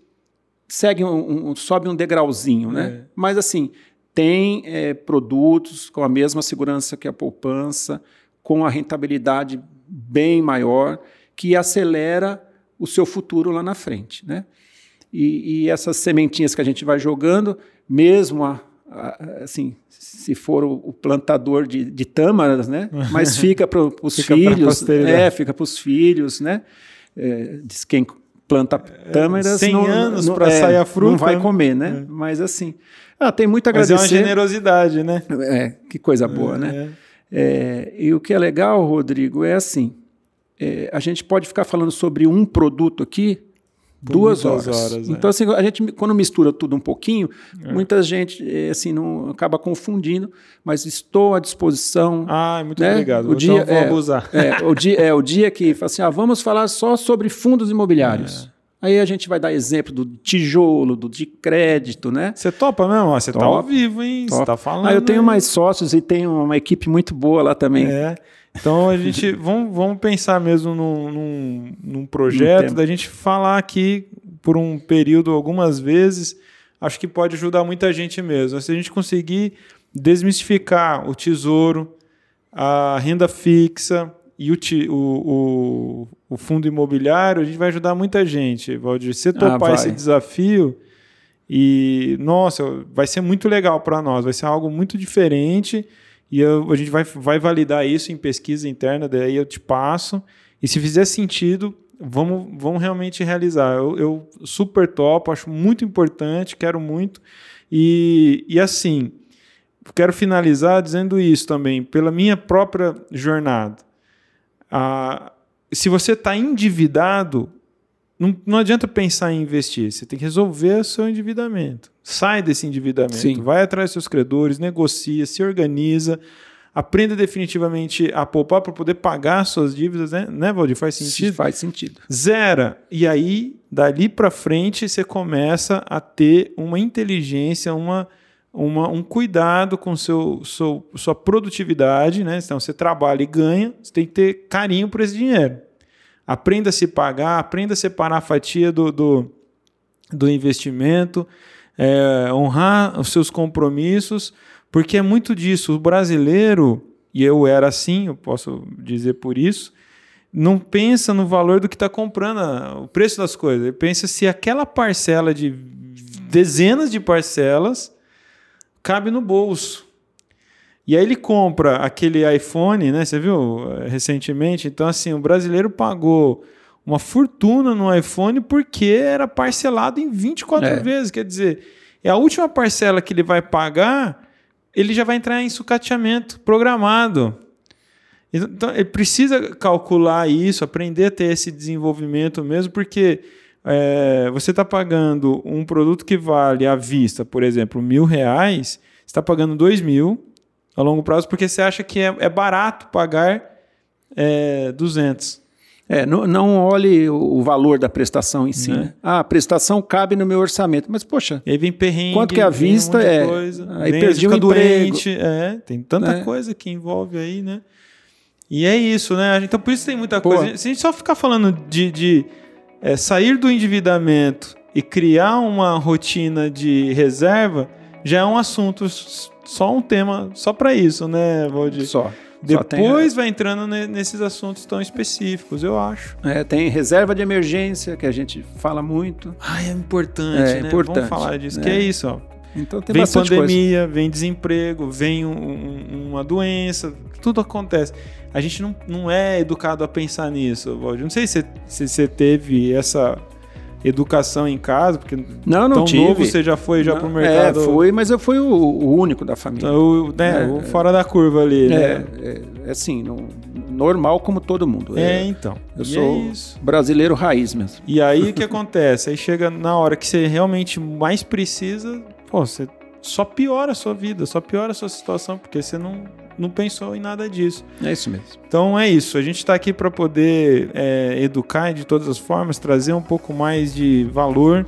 segue um, um, sobe um degrauzinho, né? É. Mas assim, tem é, produtos com a mesma segurança que a poupança, com a rentabilidade bem maior, que acelera o seu futuro lá na frente, né? E, e essas sementinhas que a gente vai jogando, mesmo a, assim, se for o, plantador de, de, tâmaras, né? *laughs* Mas fica para os filhos, é, fica para os filhos, né? É, diz quem planta é, tâmaras,
100 não, anos para é, sair a fruta,
não vai né? comer, né? É. Mas assim, ah, tem muito a agradecer.
Mas é uma generosidade, né?
É, que coisa boa, né? É. e o que é legal, Rodrigo, é assim, a gente pode ficar falando sobre um produto aqui duas horas. horas. Então, assim, a gente, quando mistura tudo um pouquinho, é. muita gente eh, assim, não acaba confundindo, mas estou à disposição.
Ah, muito né? obrigado. O então dia, vou é, abusar.
É, o dia, é o dia que fala assim: ah, vamos falar só sobre fundos imobiliários. Aí a gente vai dar exemplo do tijolo, do de crédito, né?
Você topa mesmo? Você está ao vivo, hein? Você está falando.
Ah, eu tenho mais sócios e tenho uma equipe muito boa lá também.
É. Então a gente *laughs* vamos, vamos pensar mesmo num, num, num projeto da gente falar aqui por um período algumas vezes. Acho que pode ajudar muita gente mesmo. Se a gente conseguir desmistificar o tesouro, a renda fixa e o, o, o, fundo imobiliário, a gente vai ajudar muita gente, Valdir. Se topar ah, esse desafio, e nossa, vai ser muito legal para nós, vai ser algo muito diferente e eu, a gente vai, vai validar isso em pesquisa interna, daí eu te passo. E se fizer sentido, vamos, vamos realmente realizar. Eu, eu super top, acho muito importante, quero muito. E, e assim, quero finalizar dizendo isso também, pela minha própria jornada. A, se você está endividado, não, não adianta pensar em investir. Você tem que resolver o seu endividamento. Sai desse endividamento.
Sim.
Vai atrás dos seus credores, negocia, se organiza. Aprenda definitivamente a poupar para poder pagar suas dívidas, né, né Valdir? Faz sentido?
Faz sentido.
Zera. E aí, dali para frente, você começa a ter uma inteligência, uma, uma, um cuidado com seu, seu, sua produtividade. Né? Então, você trabalha e ganha, você tem que ter carinho por esse dinheiro. Aprenda a se pagar, aprenda a separar a fatia do, do, do investimento, é, honrar os seus compromissos porque é muito disso. O brasileiro, e eu era assim, eu posso dizer por isso, não pensa no valor do que está comprando, o preço das coisas. Ele pensa se aquela parcela de dezenas de parcelas cabe no bolso. E aí ele compra aquele iPhone, né? Você viu recentemente? Então, assim, o brasileiro pagou uma fortuna no iPhone porque era parcelado em 24 é. vezes. Quer dizer, é a última parcela que ele vai pagar ele já vai entrar em sucateamento programado. Então, ele precisa calcular isso, aprender a ter esse desenvolvimento mesmo, porque é, você está pagando um produto que vale à vista, por exemplo, mil reais, está pagando dois mil a longo prazo, porque você acha que é, é barato pagar é, 200.
É, não, não olhe o valor da prestação em si. Né? Ah, a prestação cabe no meu orçamento. Mas, poxa.
E aí vem perrengue.
Quanto que é a vista um é.
Coisa, aí perdi o um doente. É, tem tanta né? coisa que envolve aí, né? E é isso, né? Então, por isso tem muita Pô. coisa. Se a gente só ficar falando de, de é, sair do endividamento e criar uma rotina de reserva, já é um assunto, só um tema, só para isso, né, Valdir?
Só.
Depois vai entrando nesses assuntos tão específicos, eu acho.
É, tem reserva de emergência, que a gente fala muito.
Ah, é importante, é, né? Importante, Vamos falar disso, que é isso, ó.
Então tem
vem pandemia, coisa. vem desemprego, vem um, um, uma doença, tudo acontece. A gente não, não é educado a pensar nisso, Valdir. Não sei se, se você teve essa educação em casa, porque
não, não
tão
tive.
novo você já foi já para o mercado.
É, fui, mas eu fui o, o único da família.
Então, né, é, o fora da curva ali,
é,
né?
É, é assim, não, normal como todo mundo.
É, então.
Eu e sou é brasileiro raiz mesmo.
E aí o que *laughs* acontece? Aí chega na hora que você realmente mais precisa, pô, você só piora a sua vida, só piora a sua situação, porque você não não pensou em nada disso.
É isso mesmo.
Então é isso. A gente está aqui para poder é, educar de todas as formas, trazer um pouco mais de valor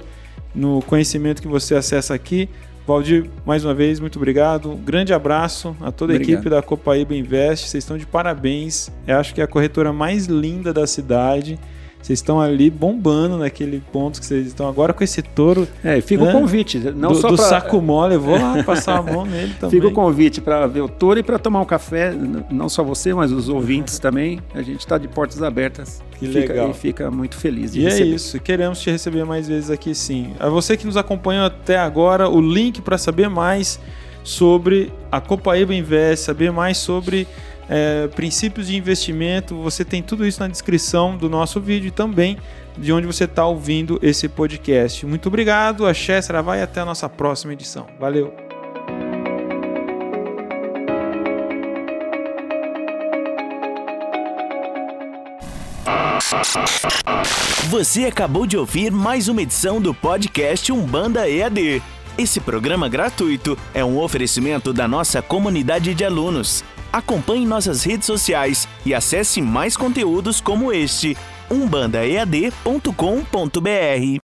no conhecimento que você acessa aqui. Valdir, mais uma vez, muito obrigado. Um grande abraço a toda a obrigado. equipe da Copaíba Invest. Vocês estão de parabéns. Eu acho que é a corretora mais linda da cidade. Vocês estão ali bombando naquele ponto que vocês estão agora com esse touro.
É, fica né? o convite. Não
do,
só
do
pra...
saco mole, eu vou lá passar a mão nele também. *laughs*
Fica o convite para ver o touro e para tomar um café. Não só você, mas os ouvintes também. A gente está de portas abertas.
Que fica, legal.
E fica muito feliz de
e é
receber.
é isso. Queremos te receber mais vezes aqui sim. A você que nos acompanhou até agora, o link para saber mais sobre a Copaíba Invest, saber mais sobre é, princípios de investimento, você tem tudo isso na descrição do nosso vídeo e também de onde você está ouvindo esse podcast. Muito obrigado, axé, vai até a nossa próxima edição. Valeu!
Você acabou de ouvir mais uma edição do podcast Umbanda EAD. Esse programa gratuito é um oferecimento da nossa comunidade de alunos. Acompanhe nossas redes sociais e acesse mais conteúdos como este umbandaead.com.br.